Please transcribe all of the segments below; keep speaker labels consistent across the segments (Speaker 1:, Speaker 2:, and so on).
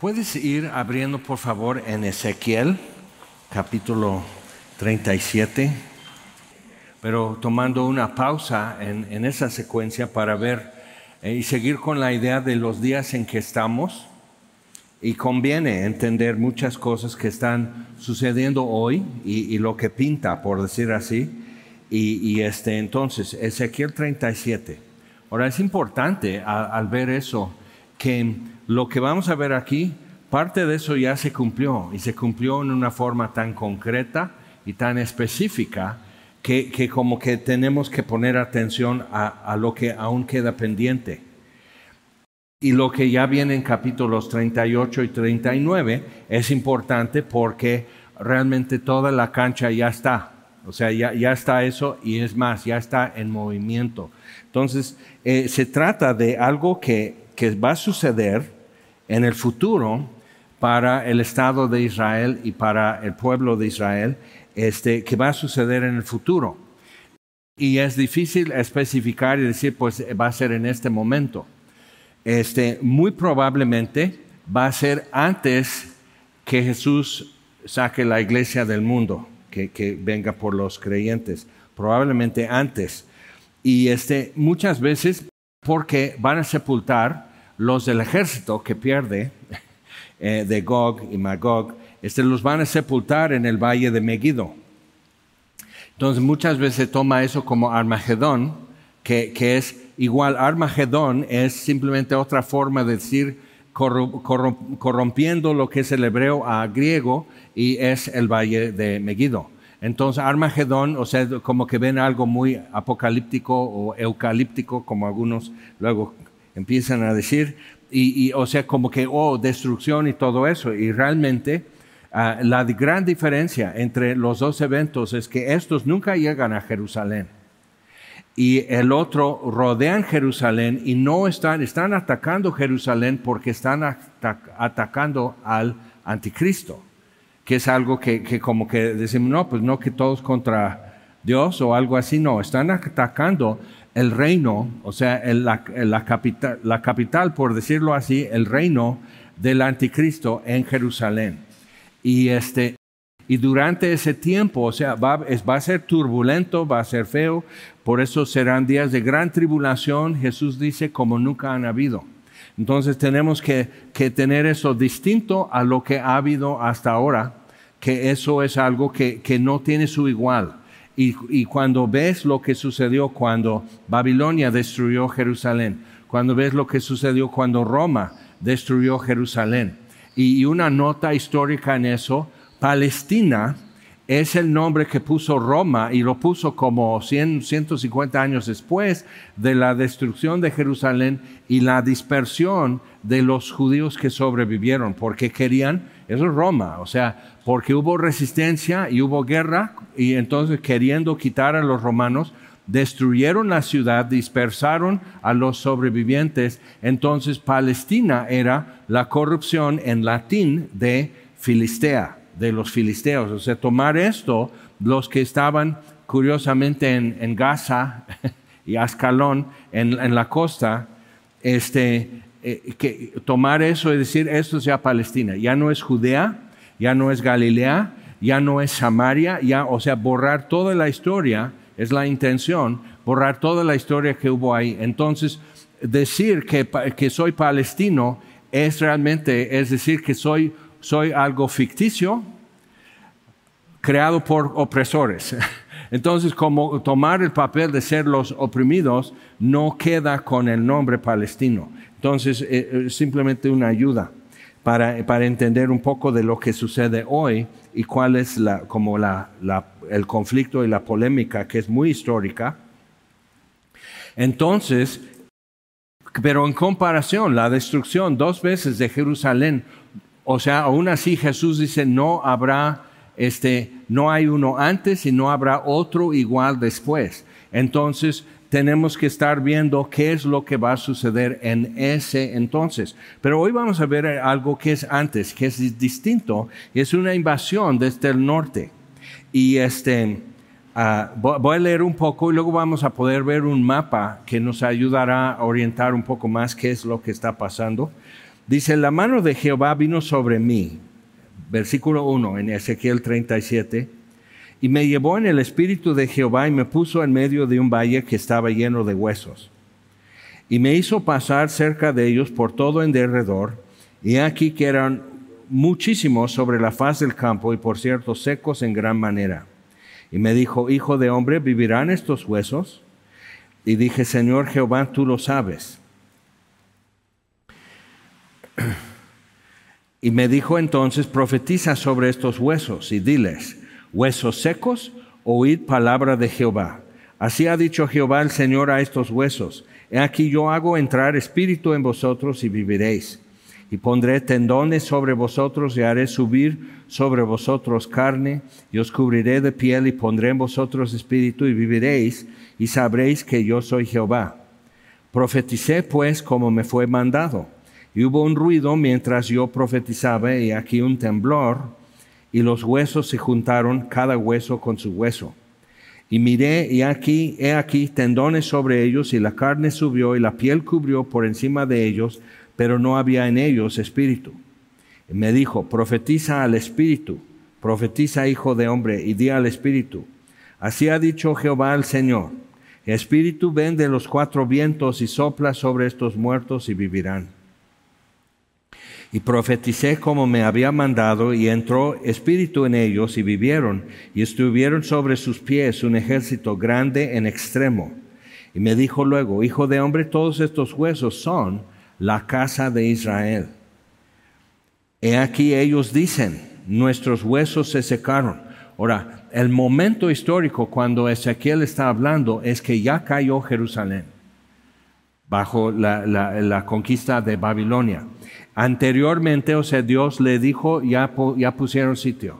Speaker 1: Puedes ir abriendo por favor en Ezequiel capítulo 37, pero tomando una pausa en, esa secuencia para ver eh, y seguir con la idea de los días en que estamos. Y conviene entender muchas cosas que están sucediendo hoy y, lo que pinta, por decir así. Y, este, entonces, Ezequiel 37. Ahora es importante al ver eso que lo que vamos a ver aquí, parte de eso ya se cumplió y se cumplió en una forma tan concreta y tan específica que, como que tenemos que poner atención a, lo que aún queda pendiente. Y lo que ya viene en capítulos 38 y 39 es importante porque realmente toda la cancha ya está. O sea, ya, ya está eso y es más, ya está en movimiento. Entonces, eh, se trata de algo que, que va a suceder en el futuro para el Estado de Israel y para el pueblo de Israel, este, que va a suceder en el futuro. Y es difícil especificar y decir, pues va a ser en este momento. Este, muy probablemente va a ser antes que Jesús saque la iglesia del mundo, que, que venga por los creyentes, probablemente antes. Y este, muchas veces porque van a sepultar los del ejército que pierde eh, de Gog y Magog, este, los van a sepultar en el valle de Megiddo. Entonces muchas veces se toma eso como Armagedón, que, que es igual, Armagedón es simplemente otra forma de decir corrompiendo lo que es el hebreo a griego y es el valle de Megiddo. Entonces, Armagedón, o sea, como que ven algo muy apocalíptico o eucalíptico, como algunos luego empiezan a decir, y, o sea, como que, oh, destrucción y todo eso. Y realmente ah, la gran diferencia entre los dos eventos es que estos nunca llegan a Jerusalén. Y el otro rodean Jerusalén y no están, están atacando Jerusalén porque están atacando al anticristo, que es algo que, que como que decimos, no, pues no que todos contra Dios o algo así, no, están atacando el reino, o sea, la, capital, la capital, por decirlo así, el reino del anticristo en Jerusalén. Y, este, y durante ese tiempo, o sea, va, va, a ser turbulento, va a ser feo, por eso serán días de gran tribulación, Jesús dice, como nunca han habido. Entonces tenemos que, que tener eso distinto a lo que ha habido hasta ahora, que eso es algo que, que no tiene su igual. Y, cuando ves lo que sucedió cuando Babilonia destruyó Jerusalén, cuando ves lo que sucedió cuando Roma destruyó Jerusalén, y, una nota histórica en eso, Palestina es el nombre que puso Roma y lo puso como 100, 150 años después de la destrucción de Jerusalén y la dispersión de los judíos que sobrevivieron, porque querían, eso es Roma, o sea, porque hubo resistencia y hubo guerra y entonces queriendo quitar a los romanos, destruyeron la ciudad, dispersaron a los sobrevivientes, entonces Palestina era la corrupción en latín de Filistea de los filisteos. O sea, tomar esto, los que estaban curiosamente en, Gaza y Ascalón, en, la costa, este, eh, que tomar eso y decir, esto es ya Palestina, ya no es Judea, ya no es Galilea, ya no es Samaria, ya, o sea, borrar toda la historia, es la intención, borrar toda la historia que hubo ahí. Entonces, decir que, que soy palestino es realmente, es decir, que soy soy algo ficticio creado por opresores. Entonces, como tomar el papel de ser los oprimidos no queda con el nombre palestino. Entonces, es eh, eh, simplemente una ayuda para, para, entender un poco de lo que sucede hoy y cuál es la, como la, el conflicto y la polémica que es muy histórica. Entonces, pero en comparación, la destrucción dos veces de Jerusalén o sea, aún así Jesús dice, no habrá, este, no hay uno antes y no habrá otro igual después. Entonces, tenemos que estar viendo qué es lo que va a suceder en ese entonces. Pero hoy vamos a ver algo que es antes, que es distinto, es una invasión desde el norte. Y este, ah, voy a leer un poco y luego vamos a poder ver un mapa que nos ayudará a orientar un poco más qué es lo que está pasando. Dice, la mano de Jehová vino sobre mí, versículo 1 en Ezequiel 37, y me llevó en el espíritu de Jehová y me puso en medio de un valle que estaba lleno de huesos. Y me hizo pasar cerca de ellos por todo en derredor, y aquí que eran muchísimos sobre la faz del campo y por cierto secos en gran manera. Y me dijo, Hijo de hombre, ¿vivirán estos huesos? Y dije, Señor Jehová, tú lo sabes. Y me dijo entonces, profetiza sobre estos huesos y diles, huesos secos, oíd palabra de Jehová. Así ha dicho Jehová el Señor a estos huesos, he aquí yo hago entrar espíritu en vosotros y viviréis. Y pondré tendones sobre vosotros y haré subir sobre vosotros carne, y os cubriré de piel y pondré en vosotros espíritu y viviréis, y sabréis que yo soy Jehová. Profeticé pues como me fue mandado. Y hubo un ruido mientras yo profetizaba y aquí un temblor y los huesos se juntaron cada hueso con su hueso. Y miré y aquí, he aquí tendones sobre ellos y la carne subió y la piel cubrió por encima de ellos, pero no había en ellos espíritu. Y me dijo, profetiza al espíritu, profetiza hijo de hombre y di al espíritu. Así ha dicho Jehová el Señor. espíritu ven de los cuatro vientos y sopla sobre estos muertos y vivirán y profeticé como me había mandado, y entró espíritu en ellos, y vivieron, y estuvieron sobre sus pies un ejército grande en extremo. Y me dijo luego, Hijo de hombre, todos estos huesos son la casa de Israel. He aquí ellos dicen, nuestros huesos se secaron. Ahora, el momento histórico cuando Ezequiel está hablando es que ya cayó Jerusalén bajo la, la conquista de Babilonia. Anteriormente, o sea, Dios le dijo, ya, ya pusieron sitio.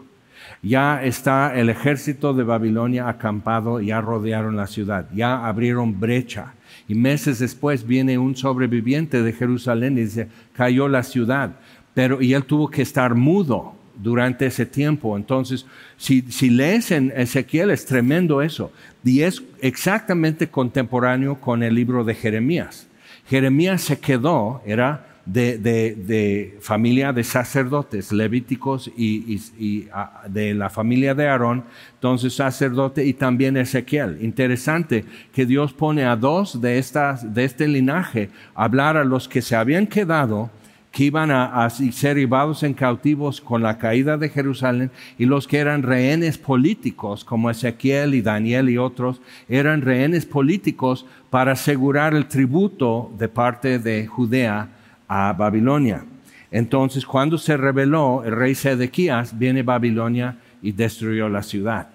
Speaker 1: Ya está el ejército de Babilonia acampado, ya rodearon la ciudad, ya abrieron brecha. Y meses después viene un sobreviviente de Jerusalén y dice, cayó la ciudad. Pero, y él tuvo que estar mudo durante ese tiempo. Entonces, si, si lees en Ezequiel, es tremendo eso. Y es exactamente contemporáneo con el libro de Jeremías. Jeremías se quedó, era de, familia de sacerdotes levíticos y, ah, de la familia de Aarón, entonces sacerdote y también Ezequiel. Interesante que Dios pone a dos de, estas, de este linaje hablar a los que se habían quedado que iban a, ser llevados en cautivos con la caída de Jerusalén y los que eran rehenes políticos, como Ezequiel y Daniel y otros, eran rehenes políticos para asegurar el tributo de parte de Judea a Babilonia. Entonces, cuando se rebeló el rey Sedequías, viene Babilonia y destruyó la ciudad.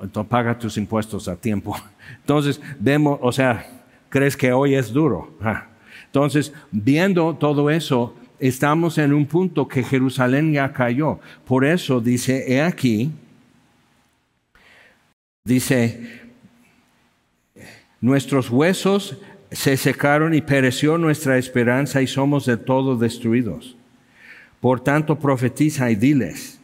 Speaker 1: Entonces, paga tus impuestos a tiempo. Entonces, vemos, o sea, crees que hoy es duro. Entonces, viendo todo eso, estamos en un punto que Jerusalén ya cayó. Por eso dice, he aquí, dice, nuestros huesos se secaron y pereció nuestra esperanza y somos de todo destruidos. Por tanto, profetiza y diles,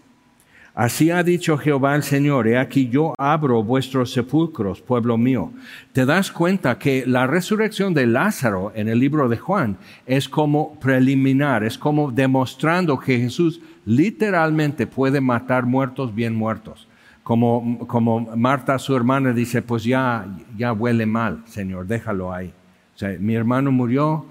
Speaker 1: así ha dicho Jehová el Señor, he aquí yo abro vuestros sepulcros, pueblo mío. Te das cuenta que la resurrección de Lázaro en el libro de Juan es como preliminar, es como demostrando que Jesús literalmente puede matar muertos bien muertos. Como, como Marta, su hermana, dice, pues ya, ya huele mal, Señor, déjalo ahí. O sea, mi hermano murió,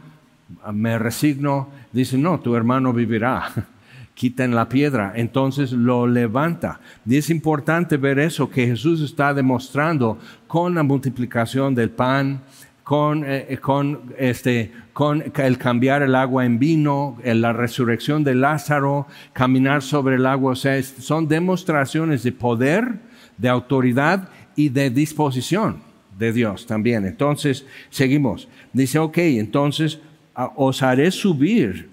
Speaker 1: me resigno, dice, no, tu hermano vivirá. Quiten la piedra, entonces lo levanta. Y es importante ver eso que Jesús está demostrando con la multiplicación del pan, con, eh, con, este, con el cambiar el agua en vino, la resurrección de Lázaro, caminar sobre el agua. O sea, son demostraciones de poder, de autoridad y de disposición de Dios también. Entonces, seguimos. Dice, ok, entonces os haré subir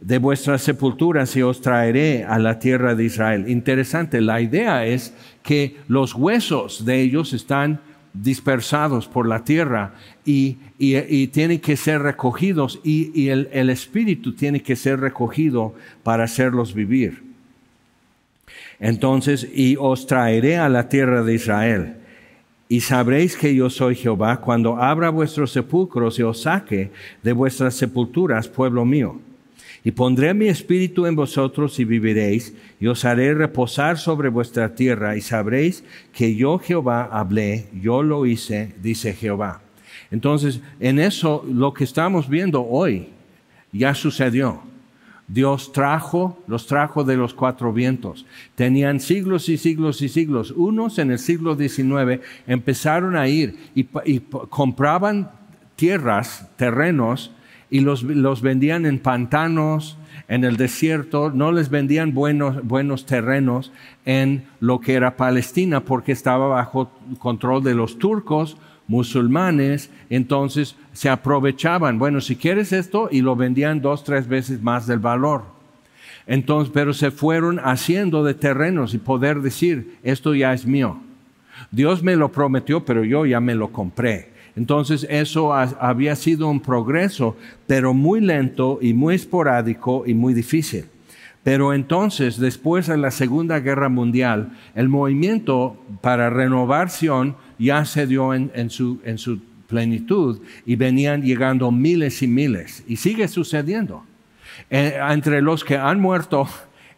Speaker 1: de vuestras sepulturas y os traeré a la tierra de Israel. Interesante, la idea es que los huesos de ellos están dispersados por la tierra y, tienen que ser recogidos y, el, el espíritu tiene que ser recogido para hacerlos vivir. Entonces, y os traeré a la tierra de Israel y sabréis que yo soy Jehová cuando abra vuestros sepulcros y os saque de vuestras sepulturas, pueblo mío. Y pondré mi espíritu en vosotros y viviréis, y os haré reposar sobre vuestra tierra, y sabréis que yo Jehová hablé, yo lo hice, dice Jehová. Entonces, en eso lo que estamos viendo hoy ya sucedió. Dios trajo, los trajo de los cuatro vientos. Tenían siglos y siglos y siglos. Unos en el siglo XIX empezaron a ir y, compraban tierras, terrenos, y los, los, vendían en pantanos, en el desierto, no les vendían buenos, buenos terrenos en lo que era Palestina porque estaba bajo control de los turcos musulmanes, entonces se aprovechaban, bueno, si quieres esto, y lo vendían dos, tres veces más del valor. Entonces, pero se fueron haciendo de terrenos y poder decir, esto ya es mío. Dios me lo prometió, pero yo ya me lo compré. Entonces eso había sido un progreso, pero muy lento y muy esporádico y muy difícil. Pero entonces, después de la Segunda Guerra Mundial, el movimiento para renovación ya se dio en, su, en su plenitud y venían llegando miles y miles. Y sigue sucediendo. Eh, entre los que han muerto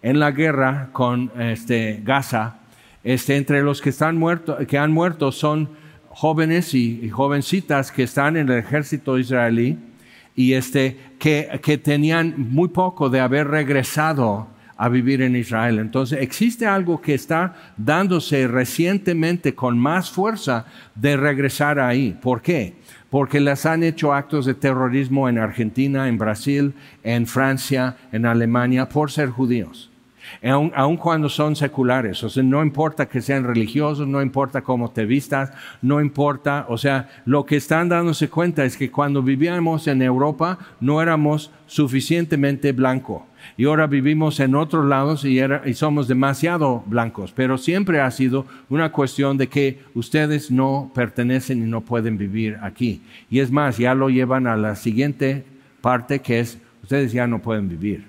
Speaker 1: en la guerra con este, Gaza, este, entre los que, están muerto, que han muerto son jóvenes y, jovencitas que están en el ejército israelí y este, que, que tenían muy poco de haber regresado a vivir en Israel. Entonces existe algo que está dándose recientemente con más fuerza de regresar ahí. ¿Por qué? Porque les han hecho actos de terrorismo en Argentina, en Brasil, en Francia, en Alemania, por ser judíos aun, cuando son seculares. O sea, no importa que sean religiosos, no importa cómo te vistas, no importa, o sea, lo que están dándose cuenta es que cuando vivíamos en Europa no éramos suficientemente blancos. Y ahora vivimos en otros lados y, somos demasiado blancos. Pero siempre ha sido una cuestión de que ustedes no pertenecen y no pueden vivir aquí. Y es más, ya lo llevan a la siguiente parte que es, ustedes ya no pueden vivir.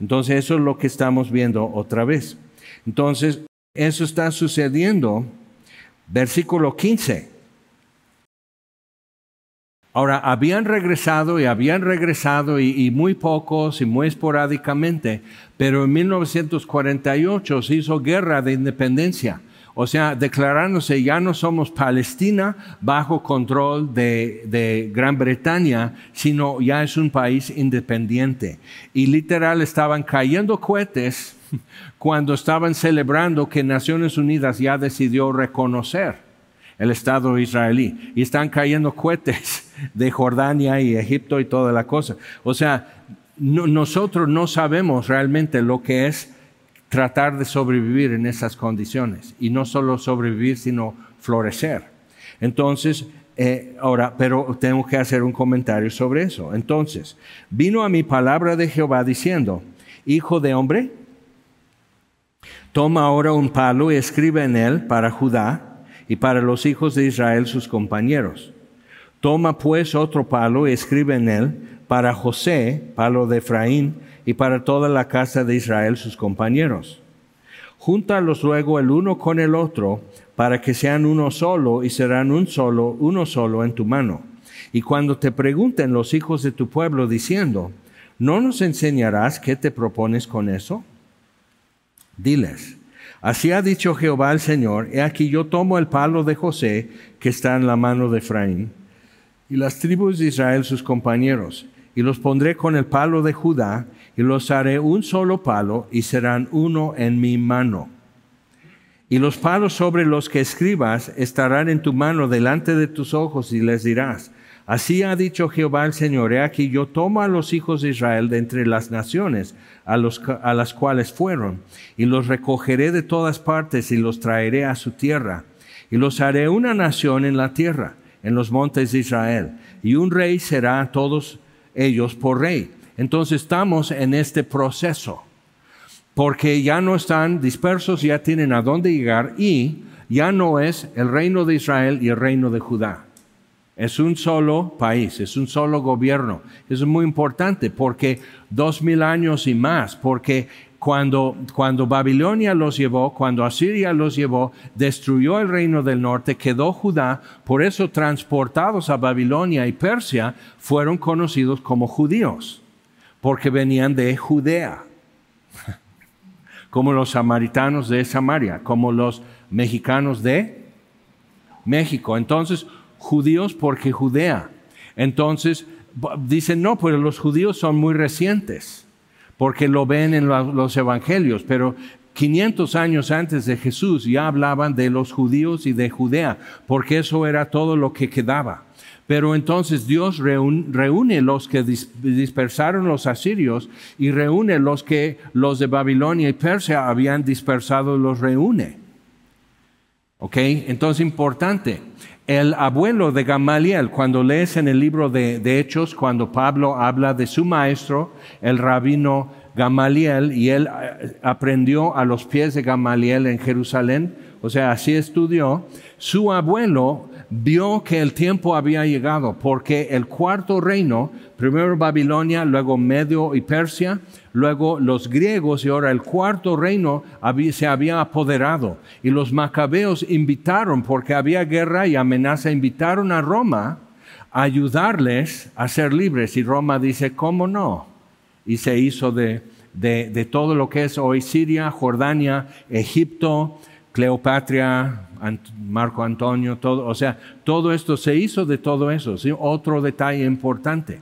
Speaker 1: Entonces eso es lo que estamos viendo otra vez. Entonces, eso está sucediendo. Versículo 15. Ahora, habían regresado y habían regresado y, muy pocos y muy esporádicamente, pero en 1948 se hizo guerra de independencia. O sea, declarándose ya no somos Palestina bajo control de, Gran Bretaña, sino ya es un país independiente. Y literal estaban cayendo cohetes cuando estaban celebrando que Naciones Unidas ya decidió reconocer el Estado israelí. Y están cayendo cohetes de Jordania y Egipto y toda la cosa. O sea, nosotros no sabemos realmente lo que es tratar de sobrevivir en esas condiciones y no solo sobrevivir, sino florecer. Entonces, eh, ahora, pero tengo que hacer un comentario sobre eso. Entonces, vino a mi palabra de Jehová diciendo, Hijo de hombre, toma ahora un palo y escribe en él para Judá y para los hijos de Israel sus compañeros. Toma pues otro palo y escribe en él para José, palo de Efraín, y para toda la casa de Israel sus compañeros. Júntalos luego el uno con el otro, para que sean uno solo y serán un solo, uno solo en tu mano. Y cuando te pregunten los hijos de tu pueblo diciendo, ¿no nos enseñarás qué te propones con eso? Diles, así ha dicho Jehová el Señor, he aquí yo tomo el palo de José que está en la mano de Efraín, y las tribus de Israel sus compañeros, y los pondré con el palo de Judá, y los haré un solo palo, y serán uno en mi mano. Y los palos sobre los que escribas estarán en tu mano delante de tus ojos, y les dirás, Así ha dicho Jehová el Señor, he aquí yo tomo a los hijos de Israel de entre las naciones a, los, a las cuales fueron, y los recogeré de todas partes y los traeré a su tierra, y los haré una nación en la tierra, en los montes de Israel, y un rey será a todos ellos por rey. Entonces estamos en este proceso, porque ya no están dispersos, ya tienen a dónde llegar y ya no es el reino de Israel y el reino de Judá. Es un solo país, es un solo gobierno. Eso es muy importante porque dos mil años y más, porque cuando, cuando Babilonia los llevó, cuando Asiria los llevó, destruyó el reino del norte, quedó Judá, por eso transportados a Babilonia y Persia fueron conocidos como judíos, porque venían de Judea, como los samaritanos de Samaria, como los mexicanos de México. Entonces, judíos porque Judea. Entonces, dicen, no, pues los judíos son muy recientes, porque lo ven en los evangelios, pero 500 años antes de Jesús ya hablaban de los judíos y de Judea, porque eso era todo lo que quedaba. Pero entonces Dios reúne los que dispersaron los asirios y reúne los que los de Babilonia y Persia habían dispersado, los reúne. ¿Ok? Entonces importante. El abuelo de Gamaliel, cuando lees en el libro de, de Hechos, cuando Pablo habla de su maestro, el rabino Gamaliel, y él eh, aprendió a los pies de Gamaliel en Jerusalén, o sea, así estudió, su abuelo vio que el tiempo había llegado, porque el cuarto reino, primero Babilonia, luego Medio y Persia, luego los griegos y ahora el cuarto reino se había apoderado. Y los macabeos invitaron, porque había guerra y amenaza, invitaron a Roma a ayudarles a ser libres. Y Roma dice, ¿cómo no? Y se hizo de, de todo lo que es hoy Siria, Jordania, Egipto, Cleopatra, Marco Antonio, todo, o sea, todo esto se hizo de todo eso. ¿sí? Otro detalle importante,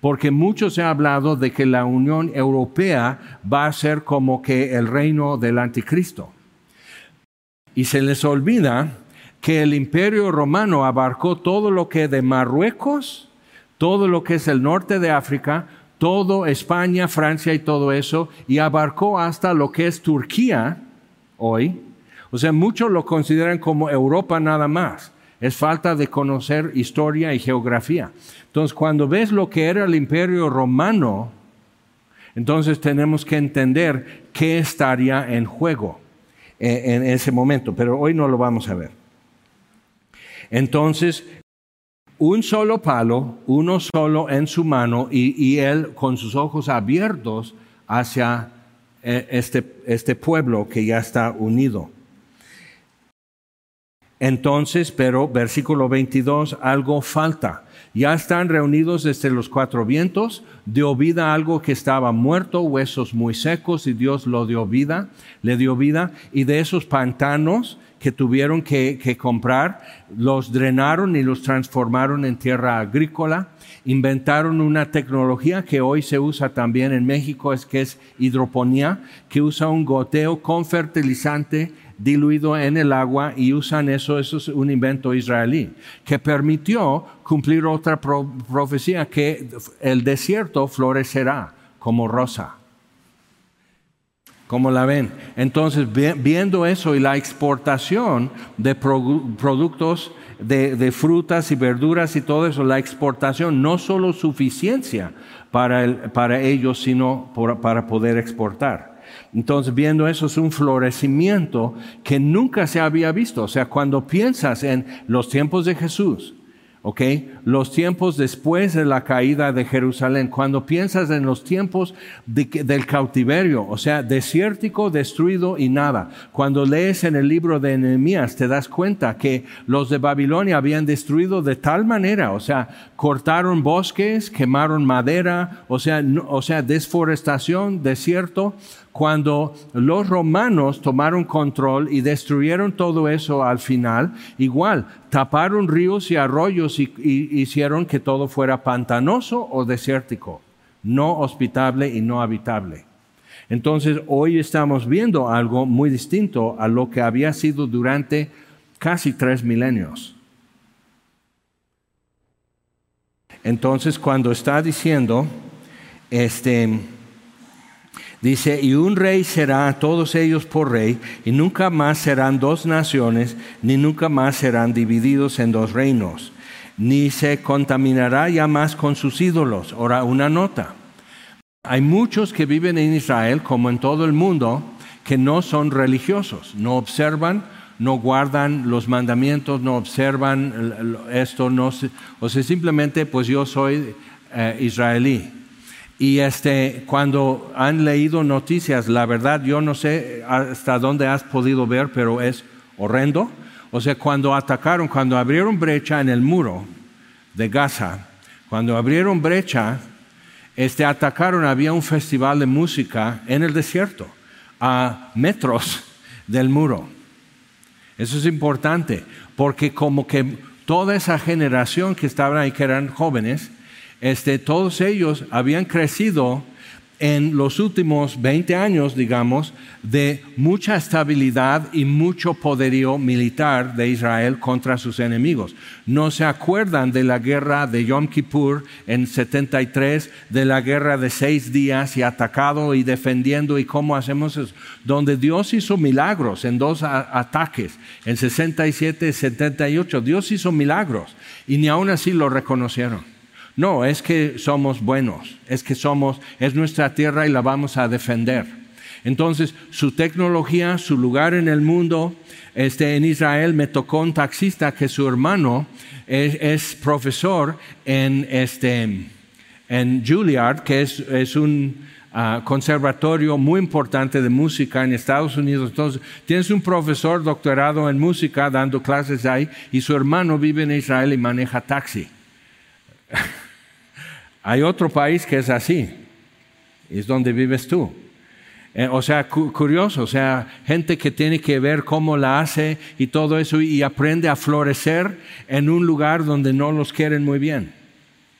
Speaker 1: porque mucho se ha hablado de que la Unión Europea va a ser como que el reino del anticristo. Y se les olvida que el imperio romano abarcó todo lo que de Marruecos, todo lo que es el norte de África, todo España, Francia y todo eso, y abarcó hasta lo que es Turquía hoy, o sea, muchos lo consideran como Europa nada más. Es falta de conocer historia y geografía. Entonces, cuando ves lo que era el imperio romano, entonces tenemos que entender qué estaría en juego eh, en ese momento, pero hoy no lo vamos a ver. Entonces, un solo palo, uno solo en su mano y, él con sus ojos abiertos hacia eh, este, este pueblo que ya está unido. Entonces, pero versículo 22, algo falta. Ya están reunidos desde los cuatro vientos, dio vida a algo que estaba muerto, huesos muy secos, y Dios lo dio vida, le dio vida, y de esos pantanos que tuvieron que, comprar, los drenaron y los transformaron en tierra agrícola, inventaron una tecnología que hoy se usa también en México, es que es hidroponía, que usa un goteo con fertilizante diluido en el agua y usan eso, eso es un invento israelí, que permitió cumplir otra profecía que el desierto florecerá como rosa. Como la ven? Entonces, viendo eso y la exportación de productos de, frutas y verduras y todo eso, la exportación, no solo suficiencia para, para ellos, sino para poder exportar. Entonces, viendo eso es un florecimiento que nunca se había visto. O sea, cuando piensas en los tiempos de Jesús, ¿ok? Los tiempos después de la caída de Jerusalén, cuando piensas en los tiempos del cautiverio, o sea, desértico, destruido y nada. Cuando lees en el libro de Nehemías, te das cuenta que los de Babilonia habían destruido de tal manera, o sea, cortaron bosques, quemaron madera, o sea, o sea, desforestación, desierto, cuando los romanos tomaron control y destruyeron todo eso al final, igual, taparon ríos y arroyos y, hicieron que todo fuera pantanoso o desértico, no hospitable y no habitable. Entonces, hoy estamos viendo algo muy distinto a lo que había sido durante casi tres milenios. Entonces, cuando está diciendo, este, Dice, y un rey será a todos ellos por rey, y nunca más serán dos naciones, ni nunca más serán divididos en dos reinos, ni se contaminará ya más con sus ídolos. Ahora, una nota. Hay muchos que viven en Israel, como en todo el mundo, que no son religiosos, no observan, no guardan los mandamientos, no observan esto, no, o sea, simplemente pues yo soy eh, israelí y este, cuando han leído noticias, la verdad yo no sé hasta dónde has podido ver, pero es horrendo. O sea, cuando atacaron, cuando abrieron brecha en el muro de Gaza, cuando abrieron brecha, este, atacaron, había un festival de música en el desierto, a metros del muro. Eso es importante, porque como que toda esa generación que estaban ahí, que eran jóvenes, este, todos ellos habían crecido en los últimos 20 años, digamos, de mucha estabilidad y mucho poderío militar de Israel contra sus enemigos. No se acuerdan de la guerra de Yom Kippur en 73, de la guerra de seis días y atacado y defendiendo y cómo hacemos eso, donde Dios hizo milagros en dos ataques, en 67 y 78, Dios hizo milagros y ni aún así lo reconocieron. No, es que somos buenos, es que somos, es nuestra tierra y la vamos a defender. Entonces, su tecnología, su lugar en el mundo, este, en Israel me tocó un taxista que su hermano es, profesor en, este, en Juilliard, que es, un ah, conservatorio muy importante de música en Estados Unidos. Entonces, tienes un profesor doctorado en música dando clases ahí y su hermano vive en Israel y maneja taxi. Hay otro país que es así, es donde vives tú. Eh, o sea, curioso, o sea, gente que tiene que ver cómo la hace y todo eso y aprende a florecer en un lugar donde no los quieren muy bien.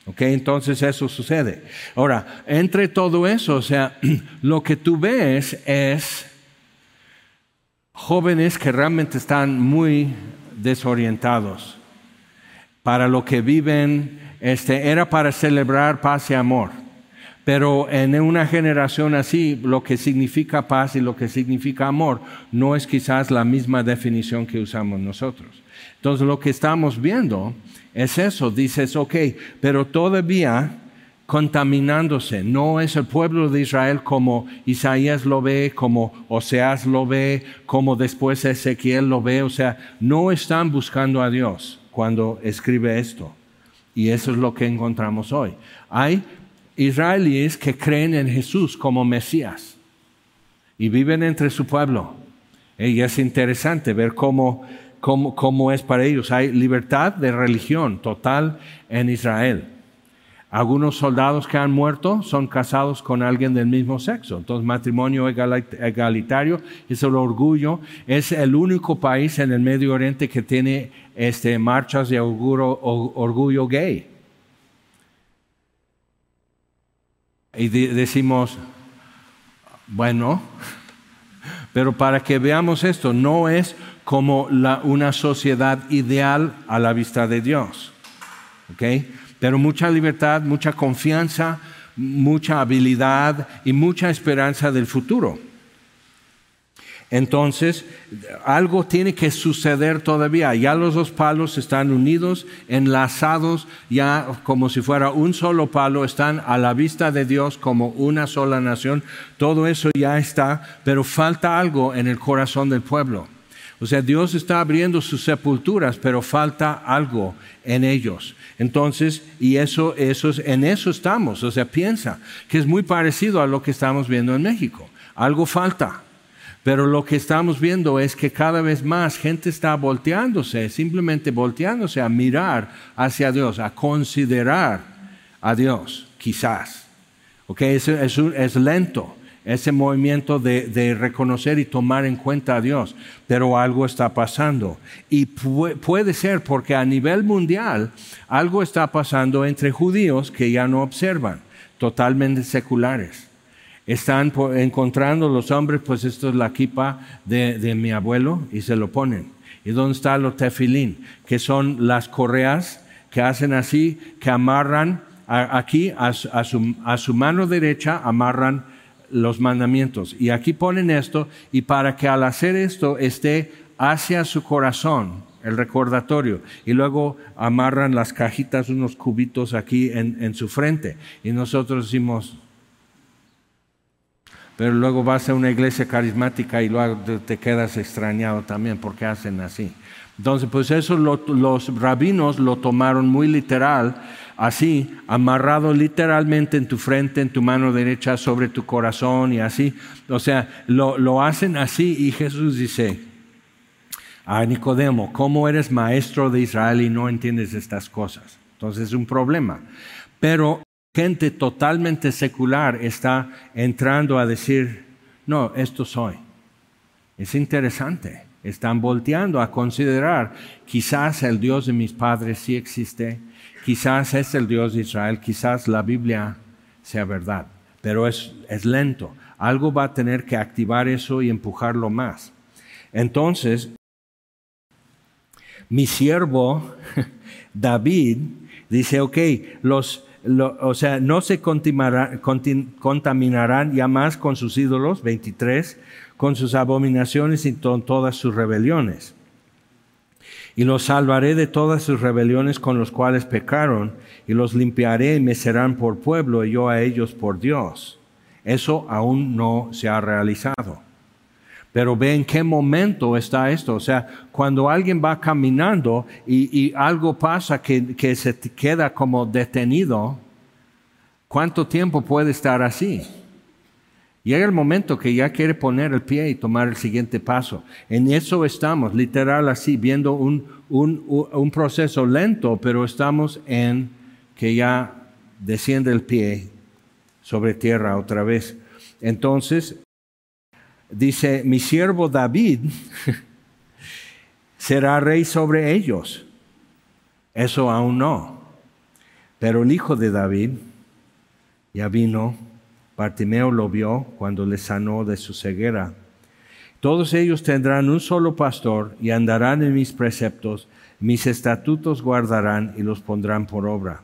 Speaker 1: ¿Ok? Entonces eso sucede. Ahora, entre todo eso, o sea, lo que tú ves es jóvenes que realmente están muy desorientados para lo que viven este, era para celebrar paz y amor. Pero en una generación así, lo que significa paz y lo que significa amor no es quizás la misma definición que usamos nosotros. Entonces lo que estamos viendo es eso, dices, ok, pero todavía contaminándose. No es el pueblo de Israel como Isaías lo ve, como Oseas lo ve, como después Ezequiel lo ve. O sea, no están buscando a Dios cuando escribe esto. Y eso es lo que encontramos hoy. Hay israelíes que creen en Jesús como Mesías y viven entre su pueblo. Y es interesante ver cómo, cómo, cómo es para ellos. Hay libertad de religión total en Israel. Algunos soldados que han muerto son casados con alguien del mismo sexo. Entonces, matrimonio egalitario es el orgullo. Es el único país en el Medio Oriente que tiene este, marchas de orgullo, orgullo gay. Y decimos, bueno, pero para que veamos esto, no es como la, una sociedad ideal a la vista de Dios. pero mucha libertad, mucha confianza, mucha habilidad y mucha esperanza del futuro. Entonces, algo tiene que suceder todavía. Ya los dos palos están unidos, enlazados, ya como si fuera un solo palo, están a la vista de Dios como una sola nación. Todo eso ya está, pero falta algo en el corazón del pueblo. O sea, Dios está abriendo sus sepulturas, pero falta algo en ellos. Entonces, y eso, eso, en eso estamos. O sea, piensa que es muy parecido a lo que estamos viendo en México. Algo falta. Pero lo que estamos viendo es que cada vez más gente está volteándose, simplemente volteándose a mirar hacia Dios, a considerar a Dios, quizás. ¿Ok? Es, es, es lento ese movimiento de, reconocer y tomar en cuenta a Dios, pero algo está pasando. Y puede ser porque a nivel mundial algo está pasando entre judíos que ya no observan, totalmente seculares. Están encontrando los hombres, pues esto es la kipa de, mi abuelo, y se lo ponen. ¿Y dónde está los tefilín? Que son las correas que hacen así, que amarran aquí a, su, a su mano derecha, amarran los mandamientos. Y aquí ponen esto, y para que al hacer esto esté hacia su corazón el recordatorio, y luego amarran las cajitas, unos cubitos aquí en, su frente, y nosotros decimos, pero luego vas a una iglesia carismática y luego te quedas extrañado también porque hacen así. Entonces, pues eso los rabinos lo tomaron muy literal así, amarrado literalmente en tu frente, en tu mano derecha, sobre tu corazón y así. O sea, lo, hacen así y Jesús dice, a Nicodemo, ¿cómo eres maestro de Israel y no entiendes estas cosas? Entonces es un problema. Pero gente totalmente secular está entrando a decir, no, esto soy. Es interesante. Están volteando a considerar, quizás el Dios de mis padres sí existe, quizás es el Dios de Israel, quizás la Biblia sea verdad, pero es, es lento. Algo va a tener que activar eso y empujarlo más. Entonces, mi siervo David dice, ok, los, o sea, no se contaminarán ya más con sus ídolos, 23, con sus abominaciones y con todas sus rebeliones. Y los salvaré de todas sus rebeliones con los cuales pecaron, y los limpiaré y me serán por pueblo, y yo a ellos por Dios. Eso aún no se ha realizado. Pero ve en qué momento está esto. O sea, cuando alguien va caminando y, algo pasa que, que se queda como detenido, ¿cuánto tiempo puede estar así? Llega el momento que ya quiere poner el pie y tomar el siguiente paso. En eso estamos, literal así, viendo un, un, un, proceso lento, pero estamos en que ya desciende el pie sobre tierra otra vez. Entonces, dice, mi siervo David será rey sobre ellos. Eso aún no. Pero el hijo de David ya vino, Bartimeo lo vio cuando le sanó de su ceguera. Todos ellos tendrán un solo pastor y andarán en mis preceptos, mis estatutos guardarán y los pondrán por obra.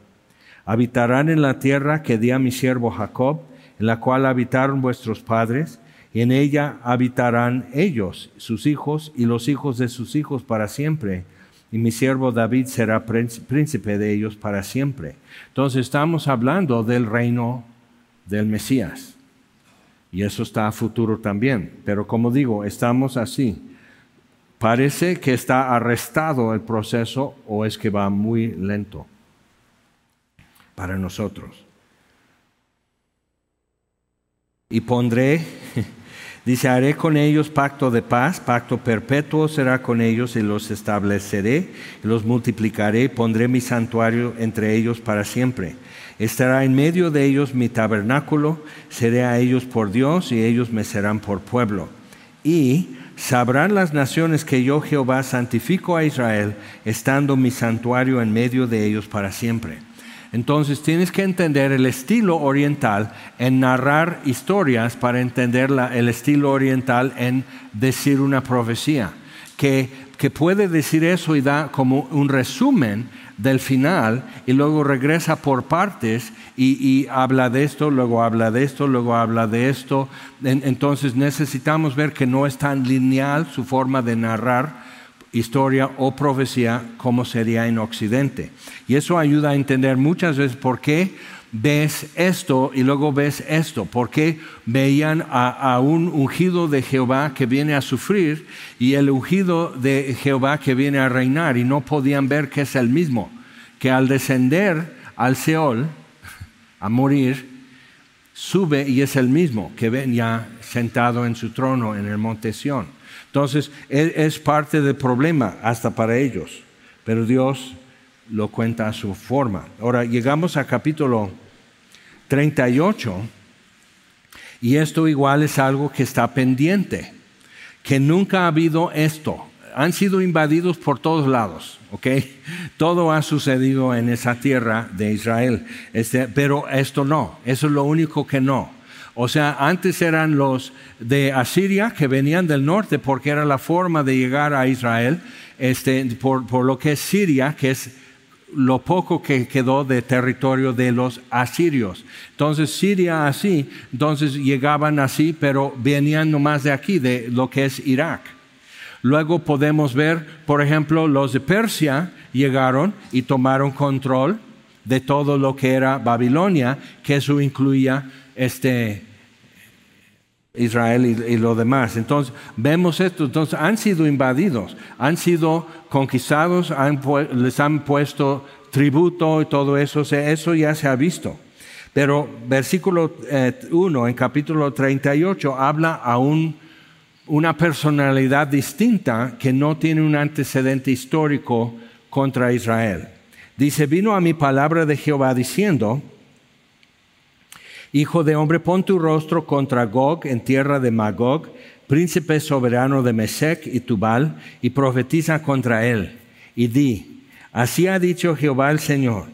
Speaker 1: Habitarán en la tierra que di a mi siervo Jacob, en la cual habitaron vuestros padres, en ella habitarán ellos, sus hijos y los hijos de sus hijos para siempre. Y mi siervo David será príncipe de ellos para siempre. Entonces estamos hablando del reino del Mesías. Y eso está a futuro también. Pero como digo, estamos así. Parece que está arrestado el proceso o es que va muy lento para nosotros. Y pondré Dice, haré con ellos pacto de paz, pacto perpetuo será con ellos y los estableceré, y los multiplicaré, pondré mi santuario entre ellos para siempre. Estará en medio de ellos mi tabernáculo, seré a ellos por Dios y ellos me serán por pueblo. Y sabrán las naciones que yo Jehová santifico a Israel, estando mi santuario en medio de ellos para siempre. Entonces tienes que entender el estilo oriental en narrar historias para entender el estilo oriental en decir una profecía, que, que puede decir eso y da como un resumen del final y luego regresa por partes y, habla de esto, luego habla de esto, luego habla de esto. entonces necesitamos ver que no es tan lineal su forma de narrar historia o profecía como sería en Occidente. Y eso ayuda a entender muchas veces por qué ves esto y luego ves esto, por qué veían a, un ungido de Jehová que viene a sufrir y el ungido de Jehová que viene a reinar y no podían ver que es el mismo, que al descender al Seol, a morir, sube y es el mismo que ven ya sentado en su trono en el monte Sión. Entonces, es parte del problema hasta para ellos, pero Dios lo cuenta a su forma. Ahora, llegamos a capítulo 38 y esto igual es algo que está pendiente, que nunca ha habido esto. Han sido invadidos por todos lados, ¿ok? Todo ha sucedido en esa tierra de Israel, este, pero esto no, eso es lo único que no. O sea, antes eran los de Asiria que venían del norte porque era la forma de llegar a Israel, este, por, por lo que es Siria, que es lo poco que quedó de territorio de los asirios. Entonces Siria así, entonces llegaban así, pero venían nomás de aquí, de lo que es Irak. Luego podemos ver, por ejemplo, los de Persia llegaron y tomaron control de todo lo que era Babilonia, que eso incluía este, Israel y, lo demás. Entonces, vemos esto, entonces han sido invadidos, han sido conquistados, les han puesto tributo y todo eso, eso ya se ha visto. Pero versículo 1 eh, en capítulo 38 habla a una personalidad distinta que no tiene un antecedente histórico contra Israel. Dice, vino a mi palabra de Jehová diciendo, Hijo de hombre, pon tu rostro contra Gog en tierra de Magog, príncipe soberano de Mesec y Tubal, y profetiza contra él. Y di, así ha dicho Jehová el Señor.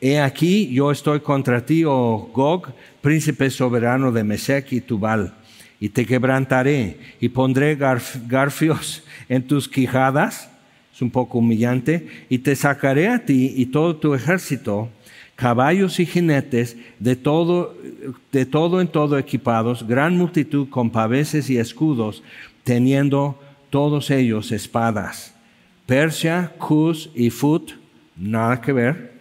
Speaker 1: He aquí yo estoy contra ti, oh Gog, príncipe soberano de Mesec y Tubal, y te quebrantaré y pondré garfios en tus quijadas, es un poco humillante, y te sacaré a ti y todo tu ejército caballos y jinetes, de todo, de todo en todo equipados, gran multitud con paveses y escudos, teniendo todos ellos espadas. Persia, Cus y Fut, nada que ver.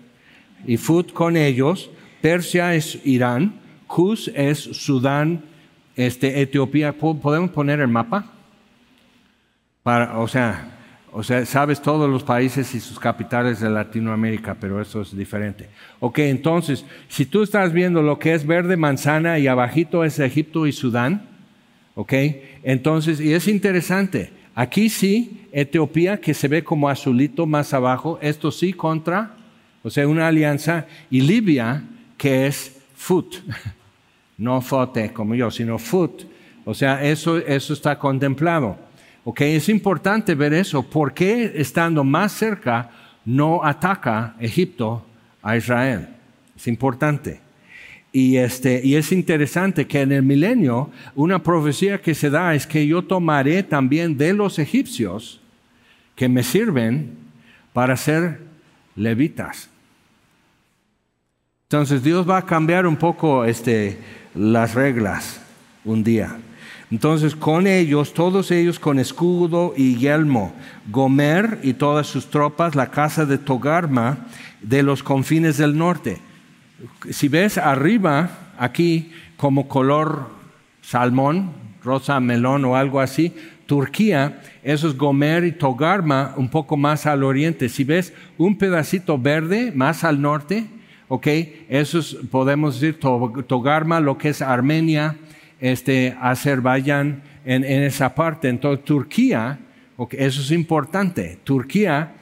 Speaker 1: Y Fut con ellos, Persia es Irán, Cus es Sudán, este, Etiopía. ¿Podemos poner el mapa? Para, o sea, o sea, sabes todos los países y sus capitales de Latinoamérica, pero eso es diferente. Ok, entonces, si tú estás viendo lo que es verde manzana y abajito es Egipto y Sudán, ok, entonces, y es interesante, aquí sí, Etiopía que se ve como azulito más abajo, esto sí contra, o sea, una alianza, y Libia que es FUT, no FOTE como yo, sino FUT, o sea, eso, eso está contemplado. Ok, es importante ver eso. ¿Por qué estando más cerca no ataca Egipto a Israel? Es importante. Y, este, y es interesante que en el milenio una profecía que se da es que yo tomaré también de los egipcios que me sirven para ser levitas. Entonces Dios va a cambiar un poco este, las reglas un día. Entonces con ellos, todos ellos con escudo y yelmo, Gomer y todas sus tropas, la casa de Togarma de los confines del norte. Si ves arriba, aquí como color salmón, rosa melón o algo así, Turquía, eso es Gomer y Togarma un poco más al oriente. Si ves un pedacito verde más al norte, ok, eso es, podemos decir Togarma, lo que es Armenia, este, Azerbaiyán en, esa parte. Entonces, Turquía, eso es importante, Turquía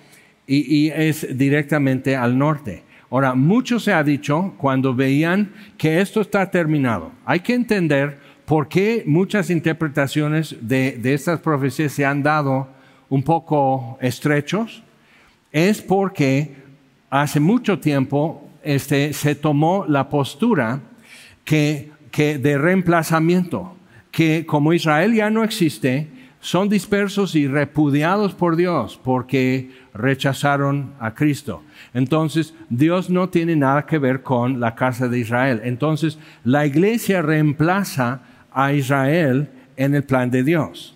Speaker 1: y, es directamente al norte. Ahora, mucho se ha dicho cuando veían que esto está terminado. Hay que entender por qué muchas interpretaciones de, de estas profecías se han dado un poco estrechos. Es porque hace mucho tiempo este, se tomó la postura que que de reemplazamiento, que como Israel ya no existe, son dispersos y repudiados por Dios porque rechazaron a Cristo. Entonces, Dios no tiene nada que ver con la casa de Israel. Entonces, la iglesia reemplaza a Israel en el plan de Dios.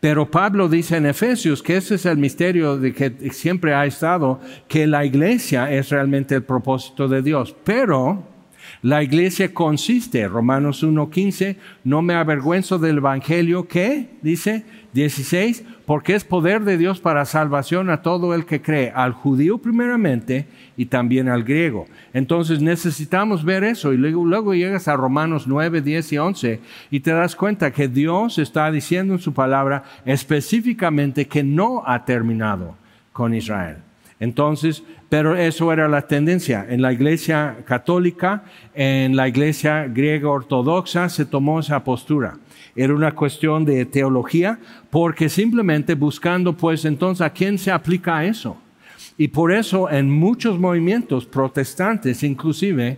Speaker 1: Pero Pablo dice en Efesios que ese es el misterio de que siempre ha estado, que la iglesia es realmente el propósito de Dios. Pero la iglesia consiste, Romanos 1.15, no me avergüenzo del Evangelio que, dice 16, porque es poder de Dios para salvación a todo el que cree, al judío primeramente y también al griego. Entonces necesitamos ver eso y luego, luego llegas a Romanos 9, 10 y 11 y te das cuenta que Dios está diciendo en su palabra específicamente que no ha terminado con Israel. Entonces, pero eso era la tendencia. En la iglesia católica, en la iglesia griega ortodoxa se tomó esa postura. Era una cuestión de teología, porque simplemente buscando, pues entonces, ¿a quién se aplica eso? Y por eso en muchos movimientos protestantes, inclusive,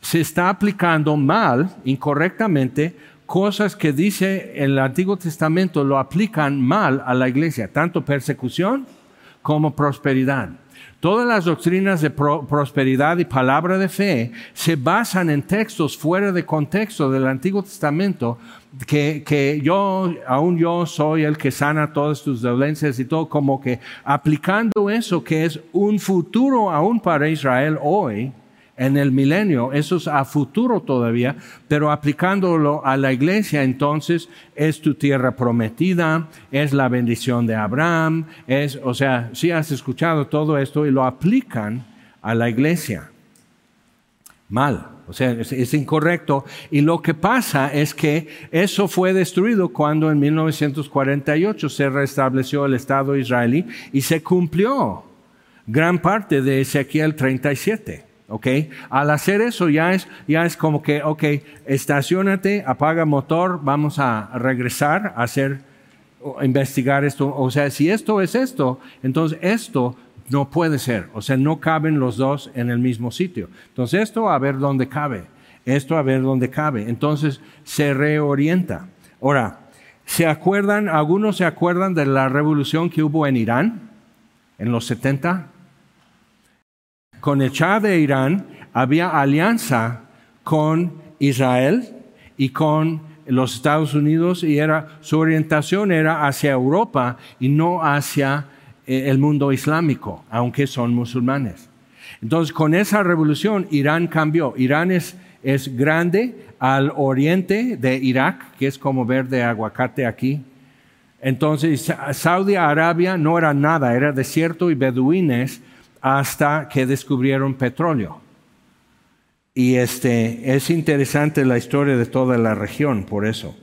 Speaker 1: se está aplicando mal, incorrectamente, cosas que dice el Antiguo Testamento lo aplican mal a la iglesia, tanto persecución como prosperidad. Todas las doctrinas de prosperidad y palabra de fe se basan en textos fuera de contexto del Antiguo Testamento, que, que yo, aún yo soy el que sana todas tus dolencias y todo, como que aplicando eso que es un futuro aún para Israel hoy, en el milenio, eso es a futuro todavía, pero aplicándolo a la iglesia, entonces es tu tierra prometida, es la bendición de Abraham, es, o sea, si has escuchado todo esto y lo aplican a la iglesia. Mal, o sea, es, es, incorrecto. Y lo que pasa es que eso fue destruido cuando en 1948 se restableció el Estado israelí y se cumplió gran parte de Ezequiel 37. ¿Ok? Al hacer eso ya es, ya es como que, ok, estacionate, apaga motor, vamos a regresar a hacer, investigar esto. O sea, si esto es esto, entonces esto no puede ser. O sea, no caben los dos en el mismo sitio. Entonces esto a ver dónde cabe, esto a ver dónde cabe. Entonces se reorienta. Ahora, ¿se acuerdan, algunos se acuerdan de la revolución que hubo en Irán en los 70? Con el Shah de Irán había alianza con Israel y con los Estados Unidos y era, su orientación era hacia Europa y no hacia eh, el mundo islámico, aunque son musulmanes. Entonces, con esa revolución, Irán cambió. Irán es, es grande al oriente de Irak, que es como ver de aguacate aquí. Entonces, Saudi Arabia no era nada, era desierto y beduines hasta que descubrieron petróleo. Y este, es interesante la historia de toda la región, por eso.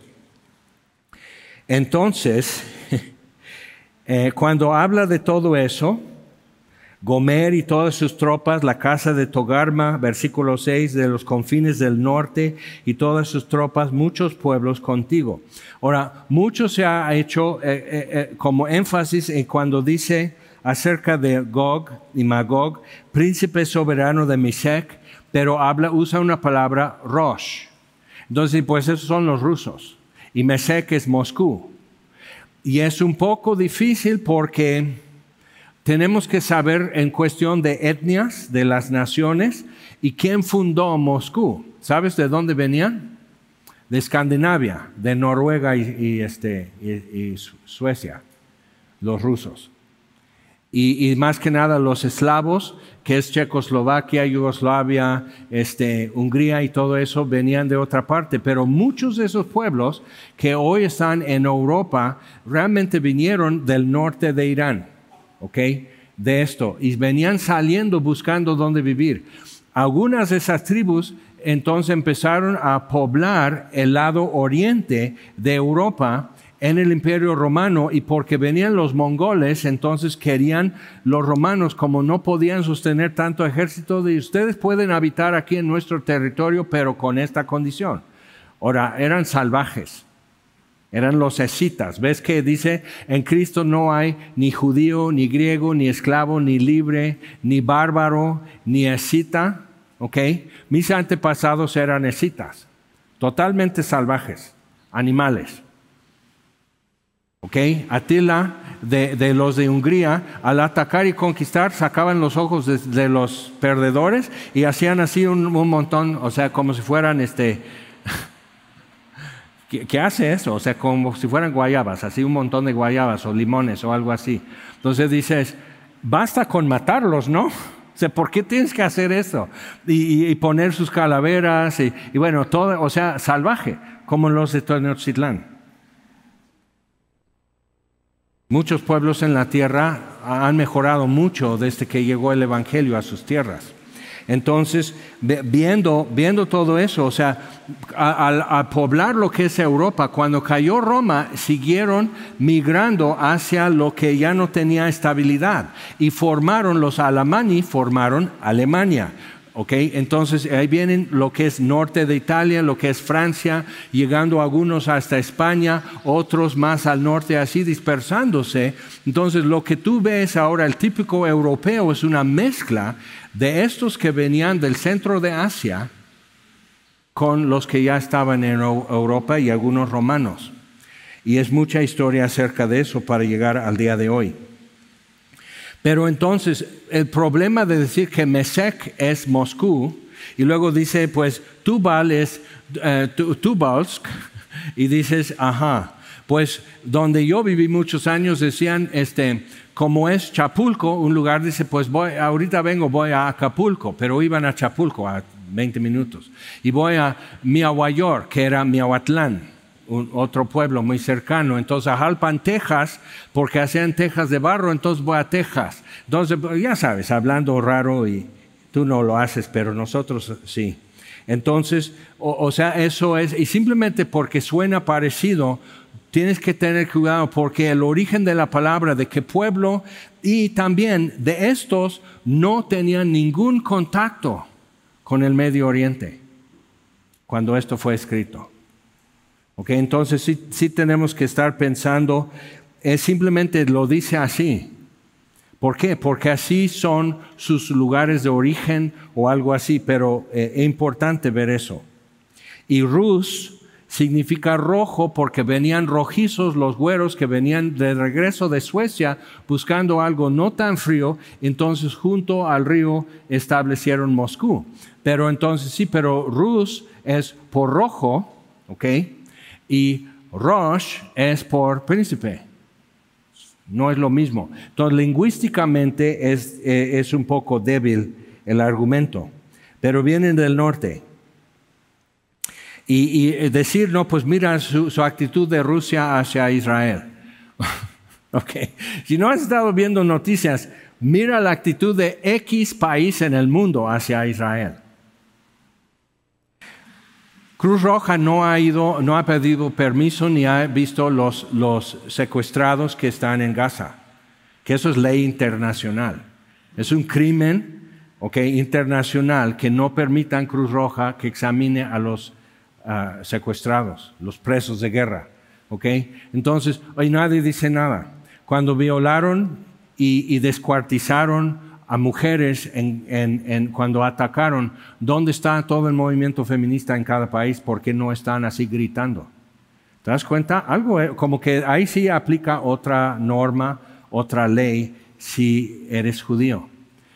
Speaker 1: Entonces, eh, cuando habla de todo eso, Gomer y todas sus tropas, la casa de Togarma, versículo 6, de los confines del norte y todas sus tropas, muchos pueblos contigo. Ahora, mucho se ha hecho eh, eh, como énfasis en cuando dice acerca de Gog y Magog, príncipe soberano de Mesec, pero habla, usa una palabra Rosh. Entonces, pues esos son los rusos. Y Mesec es Moscú. Y es un poco difícil porque tenemos que saber en cuestión de etnias, de las naciones, y quién fundó Moscú. ¿Sabes de dónde venían? De Escandinavia, de Noruega y, este, y Suecia, los rusos y, más que nada los eslavos, que es Checoslovaquia, Yugoslavia, este, Hungría y todo eso, venían de otra parte. Pero muchos de esos pueblos que hoy están en Europa realmente vinieron del norte de Irán, ¿ok? De esto, y venían saliendo buscando dónde vivir. Algunas de esas tribus entonces empezaron a poblar el lado oriente de Europa en el imperio romano y porque venían los mongoles, entonces querían los romanos, como no podían sostener tanto ejército, de ustedes pueden habitar aquí en nuestro territorio, pero con esta condición. Ahora, eran salvajes, eran los escitas. ¿Ves que dice, en Cristo no hay ni judío, ni griego, ni esclavo, ni libre, ni bárbaro, ni escita? ¿Ok? Mis antepasados eran escitas, totalmente salvajes, animales. ¿Ok? Atila de, los de Hungría, al atacar y conquistar, sacaban los ojos de, los perdedores y hacían así un, montón, o sea, como si fueran este. ¿Qué, hace eso? O sea, como si fueran guayabas, así un montón de guayabas o limones o algo así. Entonces dices, basta con matarlos, ¿no? O sea, ¿por qué tienes que hacer eso? Y, poner sus calaveras y, bueno, todo, o sea, salvaje, como los de Tenochtitlán. Muchos pueblos en la tierra han mejorado mucho desde que llegó el Evangelio a sus tierras. Entonces, viendo, viendo todo eso, o sea, al poblar lo que es Europa, cuando cayó Roma, siguieron migrando hacia lo que ya no tenía estabilidad y formaron los alamani, formaron Alemania. Entonces ahí vienen lo que es norte de Italia, lo que es Francia, llegando algunos hasta España, otros más al norte, así dispersándose. Entonces lo que tú ves ahora, el típico europeo, es una mezcla de estos que venían del centro de Asia con los que ya estaban en Europa y algunos romanos. Y es mucha historia acerca de eso para llegar al día de hoy. Pero entonces, el problema de decir que Mesec es Moscú, y luego dice, pues Tubal es eh, Tubalsk, y dices, ajá, pues donde yo viví muchos años decían, este, como es Chapulco, un lugar dice, pues voy, ahorita vengo, voy a Acapulco, pero iban a Chapulco a 20 minutos, y voy a Miahuayor, que era Miahuatlán otro pueblo muy cercano. Entonces a Jalpan, Texas, porque hacían tejas de barro, entonces voy a Texas. Entonces, ya sabes, hablando raro y tú no lo haces, pero nosotros sí. Entonces, o, sea, eso es, y simplemente porque suena parecido, tienes que tener cuidado porque el origen de la palabra, de qué pueblo y también de estos no tenían ningún contacto con el Medio Oriente cuando esto fue escrito. ¿Ok? Entonces sí, sí tenemos que estar pensando, es simplemente lo dice así. ¿Por qué? Porque así son sus lugares de origen o algo así, pero eh, es importante ver eso. Y Rus significa rojo porque venían rojizos los güeros que venían de regreso de Suecia buscando algo no tan frío, entonces junto al río establecieron Moscú. Pero entonces sí, pero Rus es por rojo, ¿ok? Y Rosh es por príncipe. No es lo mismo. Entonces, lingüísticamente es, eh, es un poco débil el argumento, pero vienen del norte. Y, y decir, no, pues mira su, su actitud de Rusia hacia Israel. ok. Si no has estado viendo noticias, mira la actitud de X país en el mundo hacia Israel. Cruz Roja no ha ido, no ha pedido permiso ni ha visto los, los secuestrados que están en Gaza, que eso es ley internacional. Es un crimen okay, internacional que no permitan Cruz Roja que examine a los ah, secuestrados, los presos de guerra. Okay? Entonces, hoy nadie dice nada. Cuando violaron y, y descuartizaron a mujeres en, cuando atacaron, ¿dónde está todo el movimiento feminista en cada país? ¿Por qué no están así gritando? ¿Te das cuenta? Algo eh, como que ahí sí aplica otra norma, otra ley si eres judío.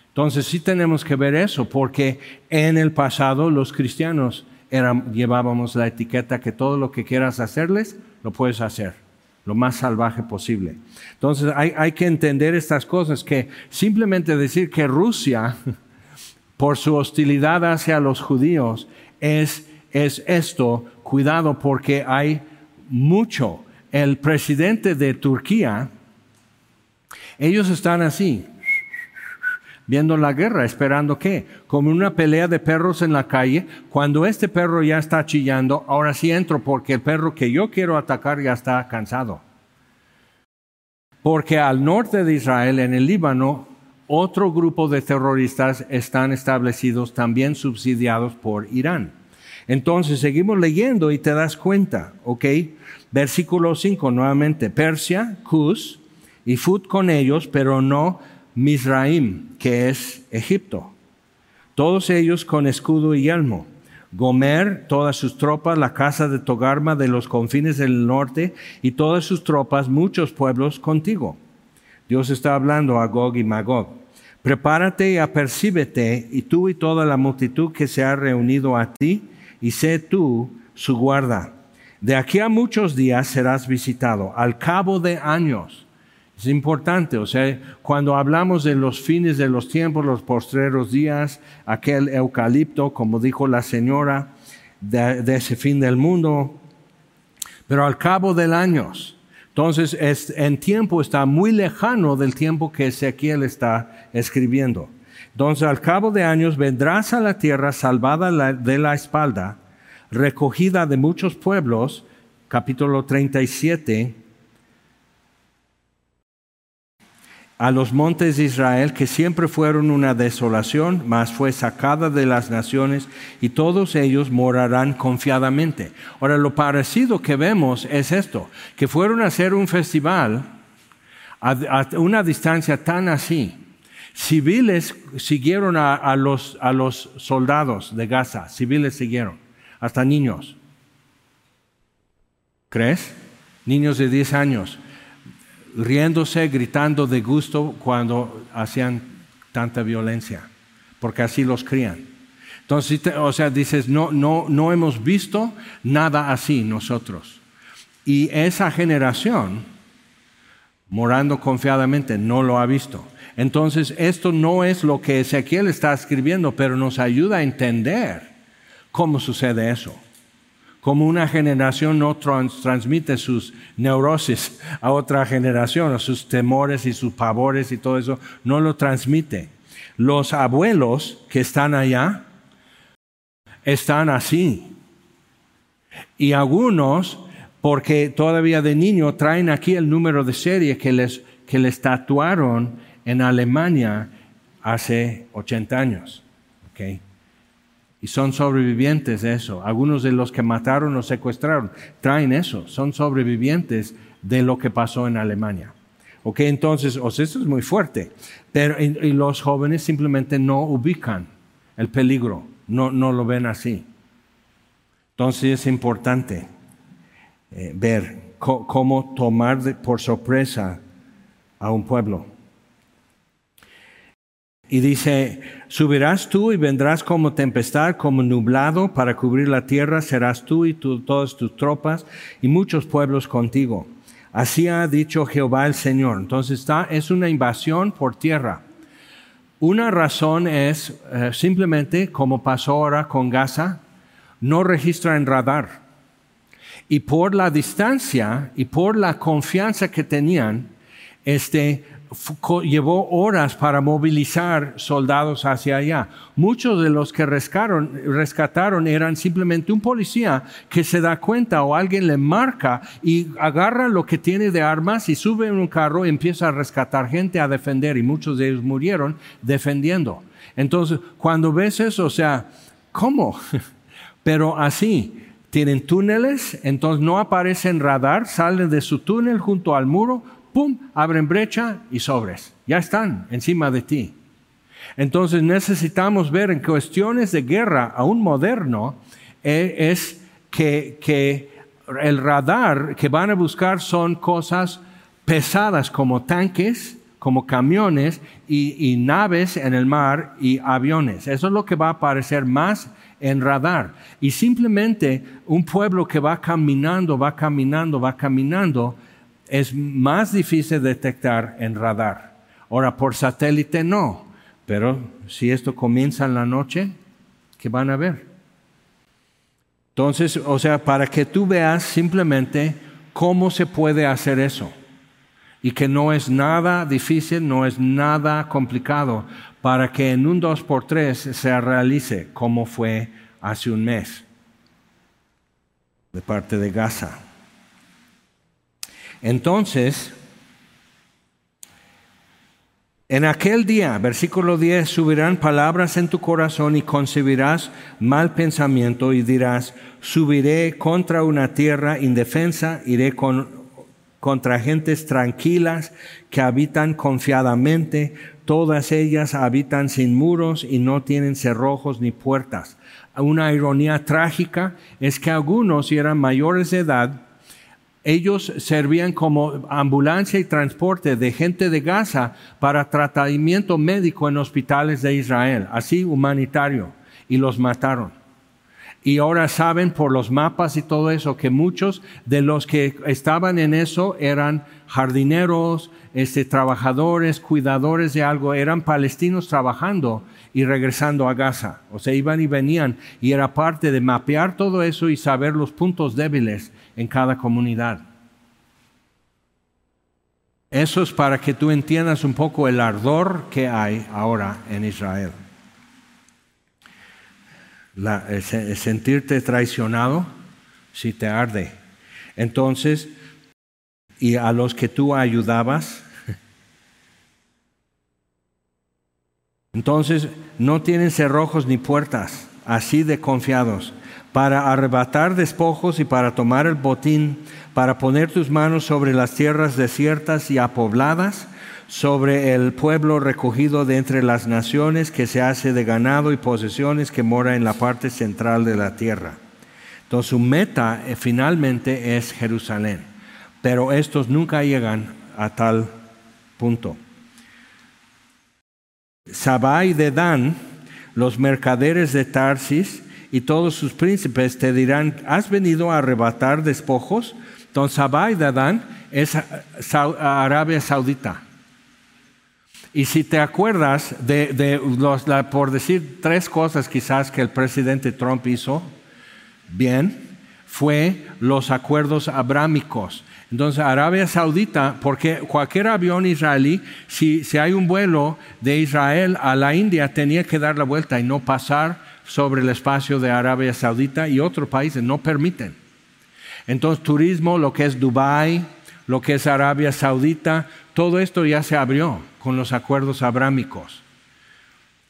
Speaker 1: Entonces sí tenemos que ver eso, porque en el pasado los cristianos llevábamos la etiqueta que todo lo que quieras hacerles, lo puedes hacer lo más salvaje posible. Entonces hay, que entender estas cosas, que simplemente decir que Rusia, por su hostilidad hacia los judíos, es, es esto, cuidado porque hay mucho. El presidente de Turquía, ellos están así, viendo la guerra, esperando qué, como una pelea de perros en la calle, cuando este perro ya está chillando, ahora sí entro porque el perro que yo quiero atacar ya está cansado. Porque al norte de Israel, en el Líbano, otro grupo de terroristas están establecidos también subsidiados por Irán. Entonces seguimos leyendo y te das cuenta, ¿ok? Versículo 5 nuevamente, Persia, Cus y Fut con ellos, pero no Misraim, que es Egipto. Todos ellos con escudo y yelmo. Gomer, todas sus tropas, la casa de Togarma de los confines del norte y todas sus tropas, muchos pueblos contigo. Dios está hablando a Gog y Magog. Prepárate y apercíbete, y tú y toda la multitud que se ha reunido a ti, y sé tú su guarda. De aquí a muchos días serás visitado, al cabo de años es importante, o sea, cuando hablamos de los fines de los tiempos, los postreros días, aquel eucalipto, como dijo la señora, de, ese fin del mundo, pero al cabo del años. Entonces, es, en tiempo está muy lejano del tiempo que Ezequiel está escribiendo. Entonces, al cabo de años vendrás a la tierra salvada de la espalda, recogida de muchos pueblos, capítulo 37, a los montes de Israel, que siempre fueron una desolación, mas fue sacada de las naciones, y todos ellos morarán confiadamente. Ahora, lo parecido que vemos es esto, que fueron a hacer un festival a, una distancia tan así. Civiles siguieron a, los, a los soldados de Gaza, civiles siguieron, hasta niños. ¿Crees? Niños de 10 años riéndose, gritando de gusto cuando hacían tanta violencia, porque así los crían. Entonces, o sea, dices, no, no, no hemos visto nada así nosotros. Y esa generación, morando confiadamente, no lo ha visto. Entonces, esto no es lo que Ezequiel está escribiendo, pero nos ayuda a entender cómo sucede eso como una generación no transmite sus neurosis a otra generación, sus temores y sus pavores y todo eso, no lo transmite. Los abuelos que están allá están así. Y algunos, porque todavía de niño traen aquí el número de serie que les, que les tatuaron en Alemania hace 80 años. Y son sobrevivientes de eso. Algunos de los que mataron o secuestraron traen eso. Son sobrevivientes de lo que pasó en Alemania. Ok, entonces, o sea, esto es muy fuerte. Pero y, los jóvenes simplemente no ubican el peligro, no, no lo ven así. Entonces es importante eh, ver cómo tomar por sorpresa a un pueblo. Y dice, subirás tú y vendrás como tempestad, como nublado para cubrir la tierra, serás tú y todas tus tropas y muchos pueblos contigo. Así ha dicho Jehová el Señor. Entonces está, es una invasión por tierra. Una razón es eh, simplemente, como pasó ahora con Gaza, no registra en radar. Y por la distancia y por la confianza que tenían, este, llevó horas para movilizar soldados hacia allá. Muchos de los que rescataron, rescataron eran simplemente un policía que se da cuenta o alguien le marca y agarra lo que tiene de armas y sube en un carro y empieza a rescatar gente a defender y muchos de ellos murieron defendiendo. Entonces, cuando ves eso, o sea, ¿cómo? Pero así, tienen túneles, entonces no aparecen radar, salen de su túnel junto al muro, ¡pum!, abren brecha y sobres. Ya están encima de ti. Entonces necesitamos ver en cuestiones de guerra, aún moderno, eh, es que, que el radar que van a buscar son cosas pesadas como tanques, como camiones y, y, naves en el mar y aviones. Eso es lo que va a aparecer más en radar. Y simplemente un pueblo que va caminando, va caminando, va caminando, es más difícil detectar en radar. Ahora, por satélite no, pero si esto comienza en la noche, ¿qué van a ver? Entonces, o sea, para que tú veas simplemente cómo se puede hacer eso. Y que no es nada difícil, no es nada complicado, para que en un 2x3 se realice como fue hace un mes de parte de Gaza. Entonces, en aquel día, versículo 10, subirán palabras en tu corazón y concebirás mal pensamiento y dirás, subiré contra una tierra indefensa, iré contra gentes tranquilas que habitan confiadamente, todas ellas habitan sin muros y no tienen cerrojos ni puertas. Una ironía trágica es que algunos, eran mayores de edad, ellos servían como ambulancia y transporte de gente de Gaza para tratamiento médico en hospitales de Israel, así humanitario, y los mataron. Y ahora saben por los mapas y todo eso que muchos de los que estaban en eso eran jardineros, este, trabajadores, cuidadores de algo, eran palestinos trabajando y regresando a Gaza. O sea, iban y venían y era parte de mapear todo eso y saber los puntos débiles en cada comunidad. Eso es para que tú entiendas un poco el ardor que hay ahora en Israel. sentirte traicionado si te arde. Entonces, y a los que tú ayudabas, entonces no tienen cerrojos ni puertas, así de confiados para arrebatar despojos y para tomar el botín, para poner tus manos sobre las tierras desiertas y apobladas, sobre el pueblo recogido de entre las naciones que se hace de ganado y posesiones que mora en la parte central de la tierra. Entonces su meta eh, finalmente es Jerusalén, pero estos nunca llegan a tal punto. Sabai de Dan, los mercaderes de Tarsis, y todos sus príncipes te dirán, ¿has venido a arrebatar despojos? Don Sabai de Adán es Arabia Saudita. Y si te acuerdas de, los, por decir tres cosas quizás que el presidente Trump hizo bien, fue los acuerdos abrámicos. Entonces, Arabia Saudita, porque cualquier avión israelí, si, si hay un vuelo de Israel a la India, tenía que dar la vuelta y no pasar sobre el espacio de Arabia Saudita y otros países no permiten. Entonces, turismo, lo que es Dubái, lo que es Arabia Saudita, todo esto ya se abrió con los acuerdos abrámicos.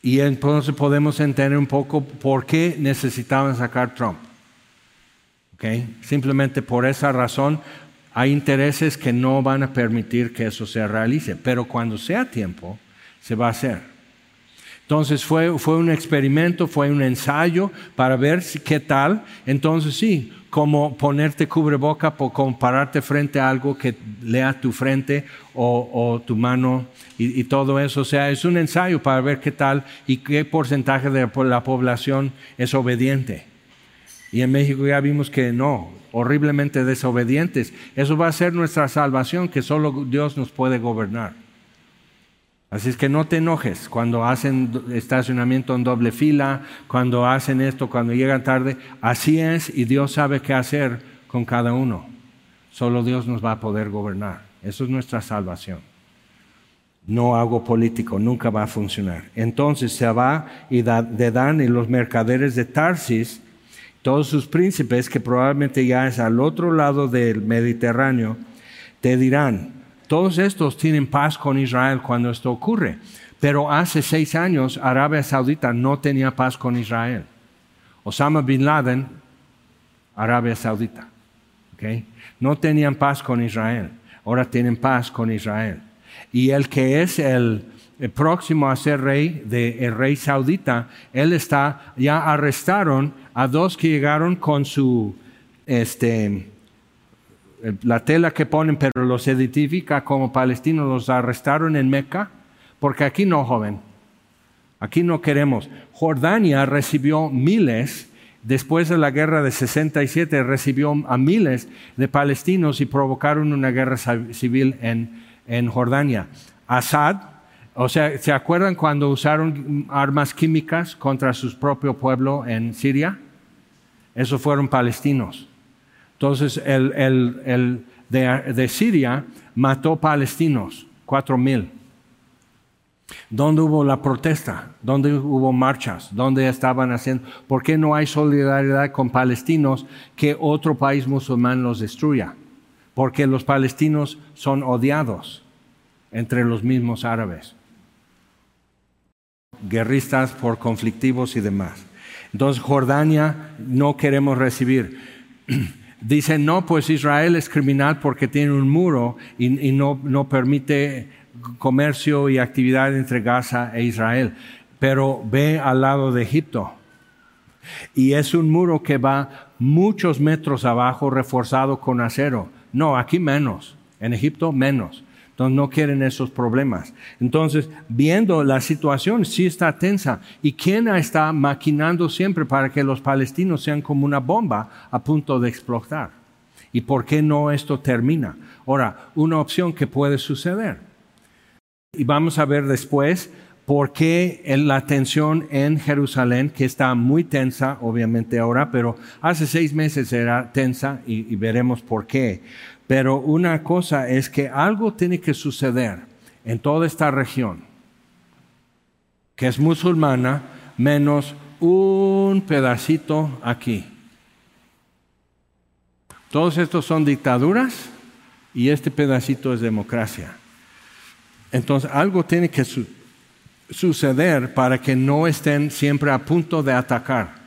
Speaker 1: Y entonces podemos entender un poco por qué necesitaban sacar Trump. ¿Okay? Simplemente por esa razón hay intereses que no van a permitir que eso se realice, pero cuando sea tiempo, se va a hacer. Entonces fue, fue un experimento, fue un ensayo para ver qué tal. Entonces sí, como ponerte cubreboca, por compararte frente a algo que lea tu frente o, tu mano y, todo eso. O sea, es un ensayo para ver qué tal y qué porcentaje de la población es obediente. Y en México ya vimos que no, horriblemente desobedientes. Eso va a ser nuestra salvación, que solo Dios nos puede gobernar. Así es que no te enojes cuando hacen estacionamiento en doble fila, cuando hacen esto, cuando llegan tarde. Así es y Dios sabe qué hacer con cada uno. Solo Dios nos va a poder gobernar. Eso es nuestra salvación. No hago político, nunca va a funcionar. Entonces se va y de Dan y los mercaderes de Tarsis todos sus príncipes, que probablemente ya es al otro lado del Mediterráneo, te dirán, todos estos tienen paz con Israel cuando esto ocurre. Pero hace seis años Arabia Saudita no tenía paz con Israel. Osama Bin Laden, Arabia Saudita. No tenían paz con Israel. Ahora tienen paz con Israel. Y el que es el, próximo a ser rey, de, rey saudita, él está, ya arrestaron a dos que llegaron con su, este, la tela que ponen, pero los identifica como palestinos, los arrestaron en Meca, porque aquí no, joven, aquí no queremos. Jordania recibió miles, después de la guerra de 67, recibió a miles de palestinos y provocaron una guerra civil en, en Jordania. Assad, o sea, ¿se acuerdan cuando usaron armas químicas contra su propio pueblo en Siria? Esos fueron palestinos. Entonces, el, de, Siria mató palestinos, cuatro mil. ¿Dónde hubo la protesta? ¿Dónde hubo marchas? ¿Dónde estaban haciendo? ¿Por qué no hay solidaridad con palestinos que otro país musulmán los destruya? Porque los palestinos son odiados entre los mismos árabes. Guerristas por conflictivos y demás. Entonces Jordania no queremos recibir. Dicen, no, pues Israel es criminal porque tiene un muro y, no, no permite comercio y actividad entre Gaza e Israel. Pero ve al lado de Egipto. Y es un muro que va muchos metros abajo reforzado con acero. No, aquí menos. En Egipto menos. Entonces no quieren esos problemas. Entonces, viendo la situación, sí está tensa. ¿Y quién está maquinando siempre para que los palestinos sean como una bomba a punto de explotar? ¿Y por qué no esto termina? Ahora, una opción que puede suceder. Y vamos a ver después por qué la tensión en Jerusalén, que está muy tensa, obviamente ahora, pero hace seis meses era tensa y veremos por qué. Pero una cosa es que algo tiene que suceder en toda esta región, que es musulmana, menos un pedacito aquí. Todos estos son dictaduras y este pedacito es democracia. Entonces algo tiene que suceder para que no estén siempre a punto de atacar.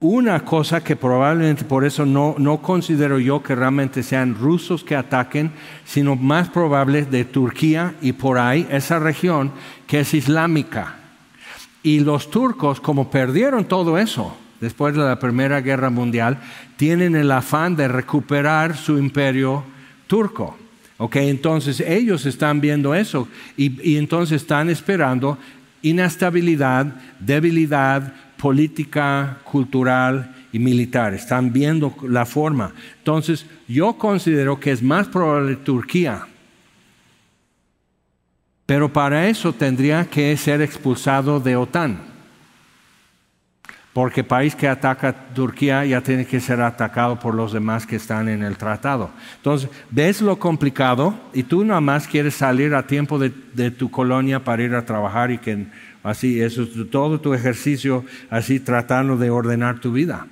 Speaker 1: Una cosa que probablemente por eso no, no considero yo que realmente sean rusos que ataquen, sino más probable de Turquía y por ahí, esa región que es islámica. Y los turcos, como perdieron todo eso después de la Primera Guerra Mundial, tienen el afán de recuperar su imperio turco. Ok, entonces ellos están viendo eso y, y entonces están esperando inestabilidad, debilidad, política, cultural y militar. Están viendo la forma. Entonces, yo considero que es más probable Turquía. Pero para eso tendría que ser expulsado de OTAN. Porque país que ataca a Turquía ya tiene que ser atacado por los demás que están en el tratado. Entonces, ves lo complicado y tú nada más quieres salir a tiempo de, de tu colonia para ir a trabajar y que Así, eso es todo tu ejercicio, así tratando de ordenar tu vida.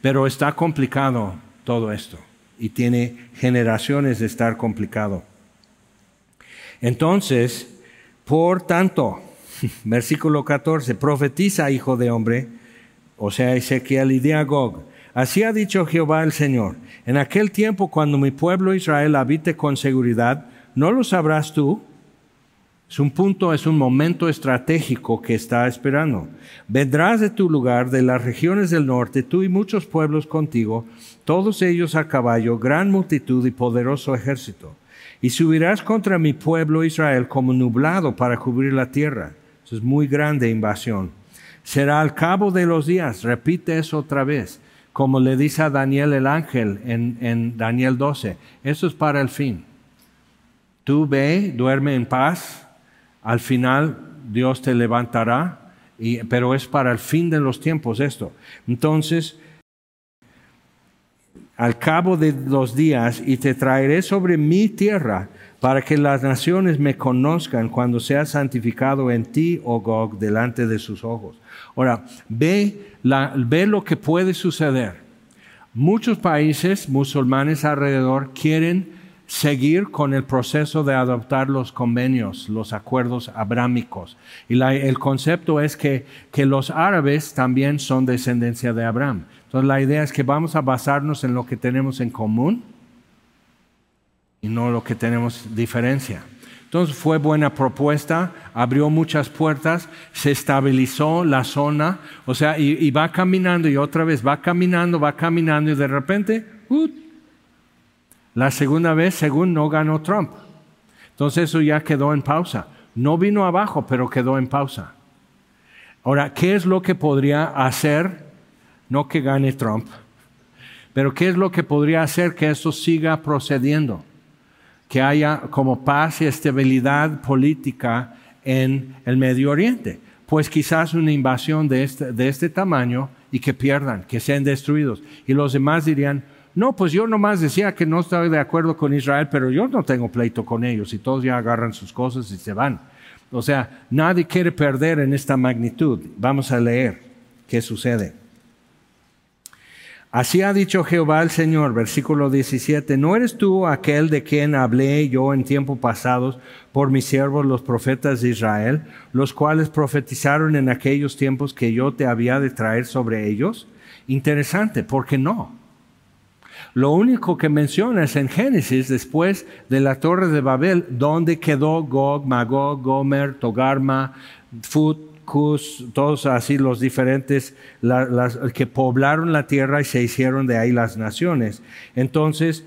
Speaker 1: Pero está complicado todo esto y tiene generaciones de estar complicado. Entonces, por tanto, Versículo 14, profetiza, hijo de hombre, o sea, Ezequiel y de Agog. Así ha dicho Jehová el Señor, en aquel tiempo cuando mi pueblo Israel habite con seguridad, ¿no lo sabrás tú? Es un punto, es un momento estratégico que está esperando. Vendrás de tu lugar, de las regiones del norte, tú y muchos pueblos contigo, todos ellos a caballo, gran multitud y poderoso ejército. Y subirás contra mi pueblo Israel como nublado para cubrir la tierra. Es muy grande invasión. Será al cabo de los días, repite eso otra vez, como le dice a Daniel el ángel en, en Daniel 12. Eso es para el fin. Tú ve, duerme en paz, al final Dios te levantará, pero es para el fin de los tiempos esto. Entonces, al cabo de los días, y te traeré sobre mi tierra, para que las naciones me conozcan cuando sea santificado en ti, oh Gog, delante de sus ojos. Ahora, ve, ve lo que puede suceder. Muchos países musulmanes alrededor quieren seguir con el proceso de adoptar los convenios, los acuerdos abrámicos. Y el concepto es que, que los árabes también son descendencia de Abraham. Entonces la idea es que vamos a basarnos en lo que tenemos en común y no lo que tenemos diferencia. Entonces fue buena propuesta, abrió muchas puertas, se estabilizó la zona, o sea, y, va caminando y otra vez va caminando, va caminando y de repente, uh, la segunda vez, según no ganó Trump. Entonces eso ya quedó en pausa. No vino abajo, pero quedó en pausa. Ahora, ¿qué es lo que podría hacer? No que gane Trump, pero ¿qué es lo que podría hacer que esto siga procediendo? Que haya como paz y estabilidad política en el Medio Oriente. Pues quizás una invasión de este, de este tamaño y que pierdan, que sean destruidos. Y los demás dirían, no, pues yo nomás decía que no estoy de acuerdo con Israel, pero yo no tengo pleito con ellos y todos ya agarran sus cosas y se van. O sea, nadie quiere perder en esta magnitud. Vamos a leer qué sucede. Así ha dicho Jehová el Señor, versículo 17, ¿no eres tú aquel de quien hablé yo en tiempos pasados por mis siervos los profetas de Israel, los cuales profetizaron en aquellos tiempos que yo te había de traer sobre ellos? Interesante, porque no. Lo único que menciona es en Génesis, después de la torre de Babel, donde quedó Gog, Magog, Gomer, Togarma, Fut, Cus, todos así los diferentes que poblaron la tierra y se hicieron de ahí las naciones. Entonces,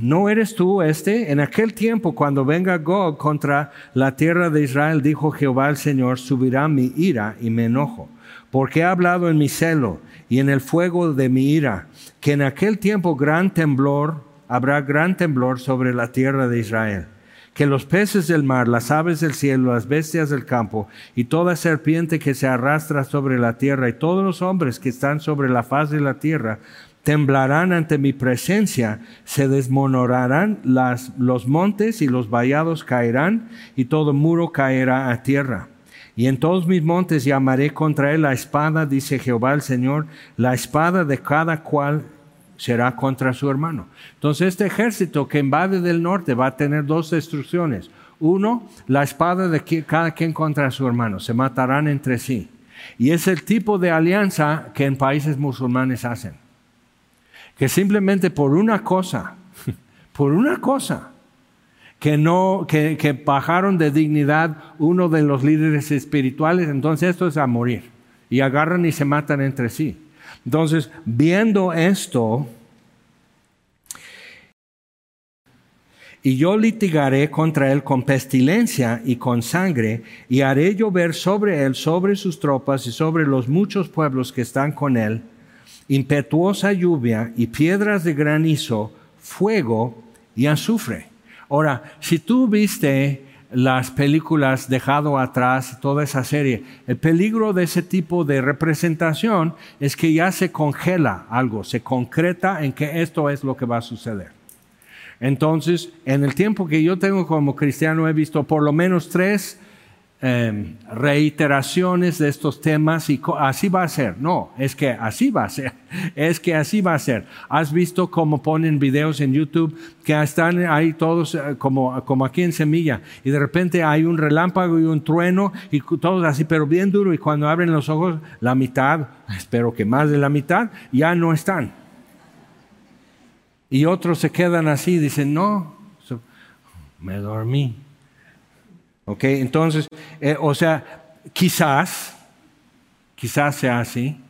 Speaker 1: ¿no eres tú este? En aquel tiempo, cuando venga Gog contra la tierra de Israel, dijo Jehová el Señor, subirá mi ira y me enojo, porque he hablado en mi celo y en el fuego de mi ira, que en aquel tiempo gran temblor, habrá gran temblor sobre la tierra de Israel, que los peces del mar, las aves del cielo, las bestias del campo y toda serpiente que se arrastra sobre la tierra y todos los hombres que están sobre la faz de la tierra temblarán ante mi presencia, se desmonorarán los montes y los vallados caerán y todo muro caerá a tierra y en todos mis montes llamaré contra él la espada, dice Jehová el Señor, la espada de cada cual será contra su hermano. Entonces este ejército que invade del norte va a tener dos destrucciones. Uno, la espada de cada quien contra su hermano. Se matarán entre sí. Y es el tipo de alianza que en países musulmanes hacen. Que simplemente por una cosa, por una cosa, que no, que, bajaron de dignidad uno de los líderes espirituales, entonces esto es a morir. Y agarran y se matan entre sí. Entonces, viendo esto, y yo litigaré contra él con pestilencia y con sangre, y haré llover sobre él, sobre sus tropas y sobre los muchos pueblos que están con él, impetuosa lluvia y piedras de granizo, fuego y azufre. Ahora, si tú viste las películas Dejado atrás, toda esa serie, el peligro de ese tipo de representación es que ya se congela algo, se concreta en que esto es lo que va a suceder. Entonces, en el tiempo que yo tengo como cristiano he visto por lo menos tres em, reiteraciones de estos temas y así va a ser. No, es que así va a ser. Es que así va a ser. ¿Has visto cómo ponen videos en YouTube que están ahí todos eh, como, como aquí en Semilla y de repente hay un relámpago y un trueno y todos así, pero bien duro y cuando abren los ojos, la mitad, espero que más de la mitad, ya no están. Y otros se quedan así y dicen, no, me dormí. ¿Ok? Entonces, eh, o sea, quizás, quizás sea así.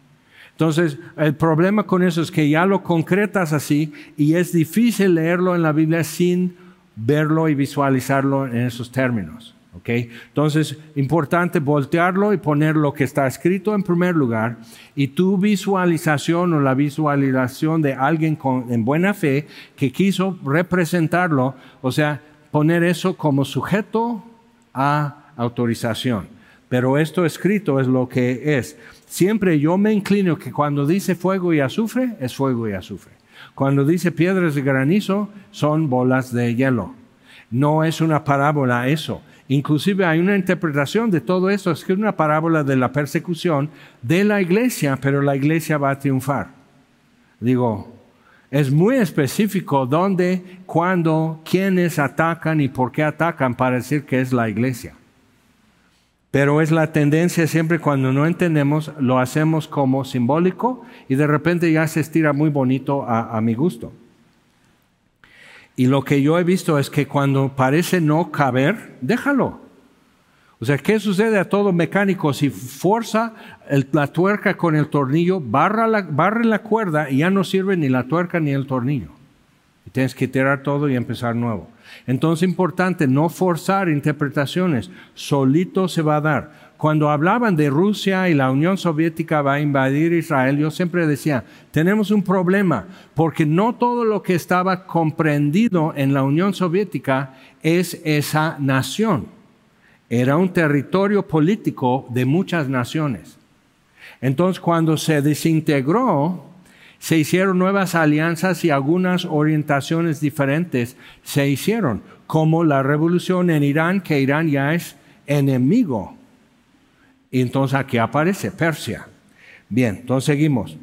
Speaker 1: Entonces, el problema con eso es que ya lo concretas así y es difícil leerlo en la Biblia sin verlo y visualizarlo en esos términos. ¿ok? Entonces, importante voltearlo y poner lo que está escrito en primer lugar y tu visualización o la visualización de alguien con, en buena fe que quiso representarlo, o sea, poner eso como sujeto a autorización. Pero esto escrito es lo que es. Siempre yo me inclino que cuando dice fuego y azufre, es fuego y azufre. Cuando dice piedras de granizo, son bolas de hielo. No es una parábola eso. Inclusive hay una interpretación de todo esto, es que es una parábola de la persecución de la iglesia, pero la iglesia va a triunfar. Digo, es muy específico dónde, cuándo, quiénes atacan y por qué atacan para decir que es la iglesia. Pero es la tendencia siempre cuando no entendemos, lo hacemos como simbólico y de repente ya se estira muy bonito a, a mi gusto. Y lo que yo he visto es que cuando parece no caber, déjalo. O sea, ¿qué sucede a todo mecánico? Si fuerza la tuerca con el tornillo, barra la, barre la cuerda y ya no sirve ni la tuerca ni el tornillo. Y tienes que tirar todo y empezar nuevo. Entonces, importante no forzar interpretaciones, solito se va a dar. Cuando hablaban de Rusia y la Unión Soviética va a invadir Israel, yo siempre decía, tenemos un problema, porque no todo lo que estaba comprendido en la Unión Soviética es esa nación era un territorio político de muchas naciones. Entonces, cuando se desintegró, se hicieron nuevas alianzas y algunas orientaciones diferentes se hicieron, como la revolución en Irán, que Irán ya es enemigo. Y entonces aquí aparece Persia. Bien, entonces seguimos.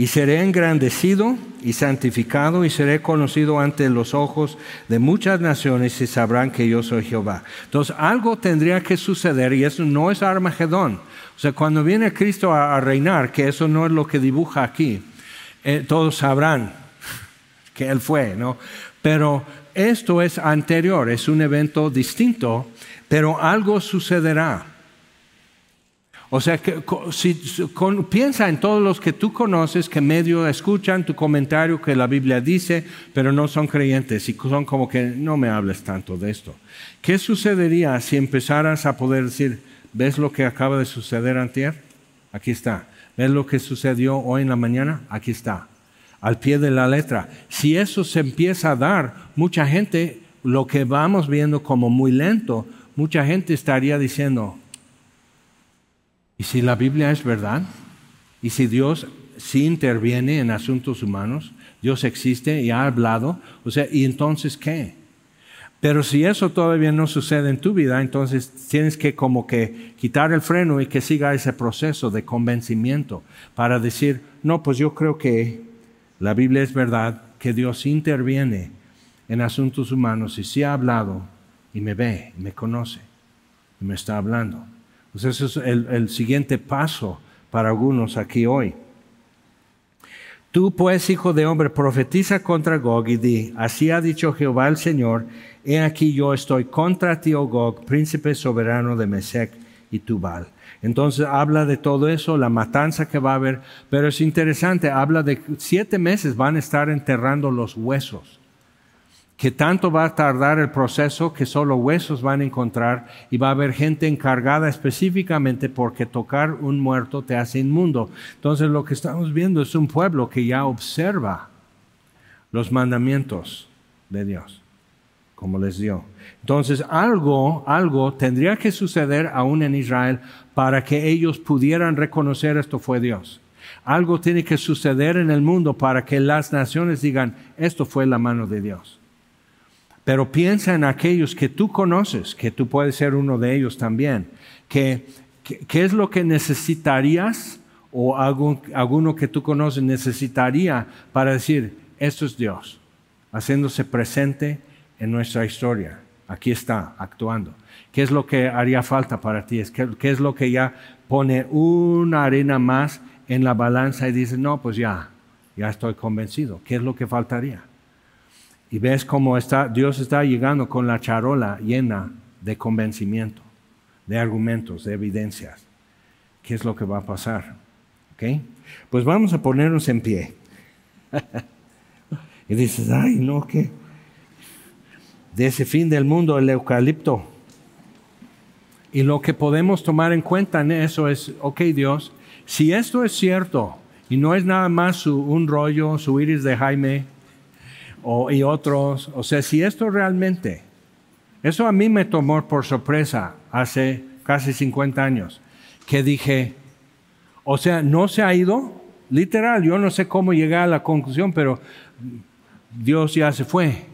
Speaker 1: Y seré engrandecido y santificado y seré conocido ante los ojos de muchas naciones y sabrán que yo soy Jehová. Entonces algo tendría que suceder y eso no es Armagedón. O sea, cuando viene Cristo a, reinar, que eso no es lo que dibuja aquí, eh, todos sabrán que Él fue, ¿no? Pero esto es anterior, es un evento distinto, pero algo sucederá. O sea, que, si, piensa en todos los que tú conoces que medio escuchan tu comentario que la Biblia dice, pero no son creyentes y son como que no me hables tanto de esto. ¿Qué sucedería si empezaras a poder decir, ¿ves lo que acaba de suceder antier? Aquí está. ¿Ves lo que sucedió hoy en la mañana? Aquí está. Al pie de la letra. Si eso se empieza a dar, mucha gente, lo que vamos viendo como muy lento, mucha gente estaría diciendo, ¿Y si la Biblia es verdad? ¿Y si Dios sí interviene en asuntos humanos? Dios existe y ha hablado. O sea, ¿y entonces qué? Pero si eso todavía no sucede en tu vida, entonces tienes que como que quitar el freno y que siga ese proceso de convencimiento para decir, no, pues yo creo que la Biblia es verdad, que Dios interviene en asuntos humanos y sí ha hablado y me ve, y me conoce y me está hablando. Pues ese es el, siguiente paso para algunos aquí hoy. Tú pues, hijo de hombre, profetiza contra Gog y di, así ha dicho Jehová el Señor, he aquí yo estoy contra ti, oh Gog, príncipe soberano de Mesec y Tubal. Entonces habla de todo eso, la matanza que va a haber, pero es interesante, habla de siete meses van a estar enterrando los huesos que tanto va a tardar el proceso que solo huesos van a encontrar y va a haber gente encargada específicamente porque tocar un muerto te hace inmundo. Entonces lo que estamos viendo es un pueblo que ya observa los mandamientos de Dios, como les dio. Entonces algo, algo tendría que suceder aún en Israel para que ellos pudieran reconocer esto fue Dios. Algo tiene que suceder en el mundo para que las naciones digan, esto fue la mano de Dios. Pero piensa en aquellos que tú conoces, que tú puedes ser uno de ellos también, que, ¿qué es lo que necesitarías o alguno que tú conoces necesitaría para decir, esto es Dios, haciéndose presente en nuestra historia? Aquí está, actuando. ¿Qué es lo que haría falta para ti? ¿Qué, es lo que ya pone una arena más en la balanza y dice, no, pues ya, ya estoy convencido? ¿Qué es lo que faltaría? Y ves cómo está, Dios está llegando con la charola llena de convencimiento, de argumentos, de evidencias. ¿Qué es lo que va a pasar? ¿Okay? Pues vamos a ponernos en pie. y dices, ay, no, ¿qué? De ese fin del mundo, el eucalipto. Y lo que podemos tomar en cuenta en eso es, ok Dios, si esto es cierto y no es nada más un rollo, su iris de Jaime, o, y otros. O sea, si esto realmente, eso a mí me tomó por sorpresa hace casi 50 años, que dije, o sea, no se ha ido, literal, yo no sé cómo llegué a la conclusión, pero Dios ya se fue.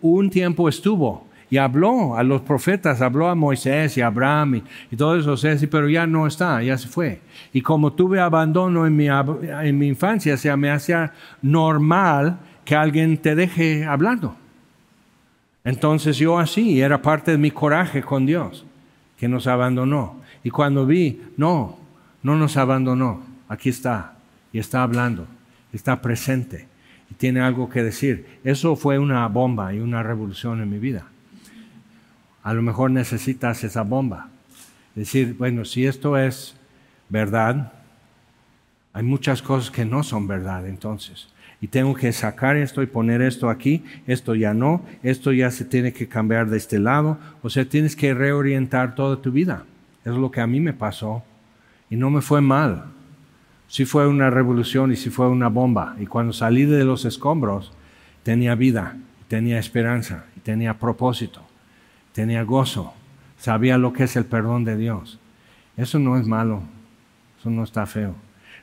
Speaker 1: Un tiempo estuvo y habló a los profetas, habló a Moisés y a Abraham y, todo eso, pero ya no está, ya se fue. Y como tuve abandono en mi, en mi infancia, o sea, me hacía normal que alguien te deje hablando. Entonces yo así, era parte de mi coraje con Dios, que nos abandonó. Y cuando vi, no, no nos abandonó, aquí está, y está hablando, está presente, y tiene algo que decir. Eso fue una bomba y una revolución en mi vida. A lo mejor necesitas esa bomba. Decir, bueno, si esto es verdad, hay muchas cosas que no son verdad entonces y tengo que sacar esto y poner esto aquí, esto ya no, esto ya se tiene que cambiar de este lado, o sea, tienes que reorientar toda tu vida. Es lo que a mí me pasó y no me fue mal. Sí fue una revolución y sí fue una bomba. Y cuando salí de los escombros, tenía vida, tenía esperanza, tenía propósito, tenía gozo, sabía lo que es el perdón de Dios. Eso no es malo, eso no está feo.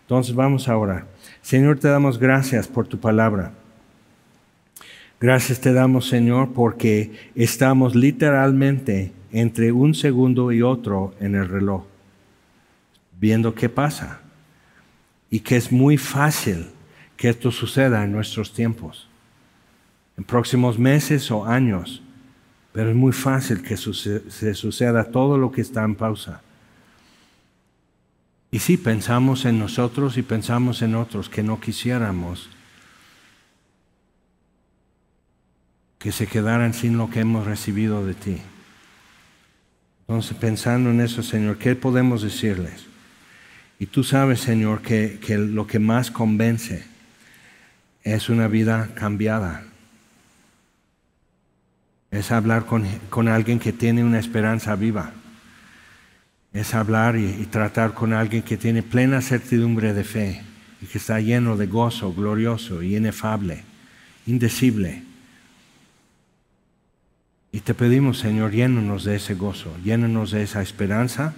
Speaker 1: Entonces vamos a orar. Señor, te damos gracias por tu palabra. Gracias te damos, Señor, porque estamos literalmente entre un segundo y otro en el reloj, viendo qué pasa. Y que es muy fácil que esto suceda en nuestros tiempos, en próximos meses o años, pero es muy fácil que se suceda todo lo que está en pausa. Y sí, pensamos en nosotros y pensamos en otros que no quisiéramos que se quedaran sin lo que hemos recibido de ti. Entonces, pensando en eso, Señor, ¿qué podemos decirles? Y tú sabes, Señor, que, lo que más convence es una vida cambiada. Es hablar con alguien que tiene una esperanza viva es hablar y, tratar con alguien que tiene plena certidumbre de fe y que está lleno de gozo glorioso y inefable, indecible. Y te pedimos, Señor, llénanos de ese gozo, llénanos de esa esperanza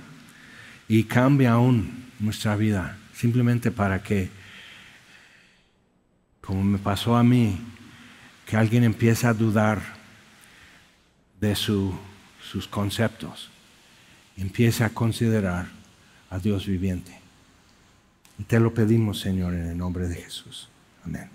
Speaker 1: y cambia aún nuestra vida, simplemente para que, como me pasó a mí, que alguien empiece a dudar de sus conceptos empiece a considerar a Dios viviente. Y te lo pedimos, Señor, en el nombre de Jesús. Amén.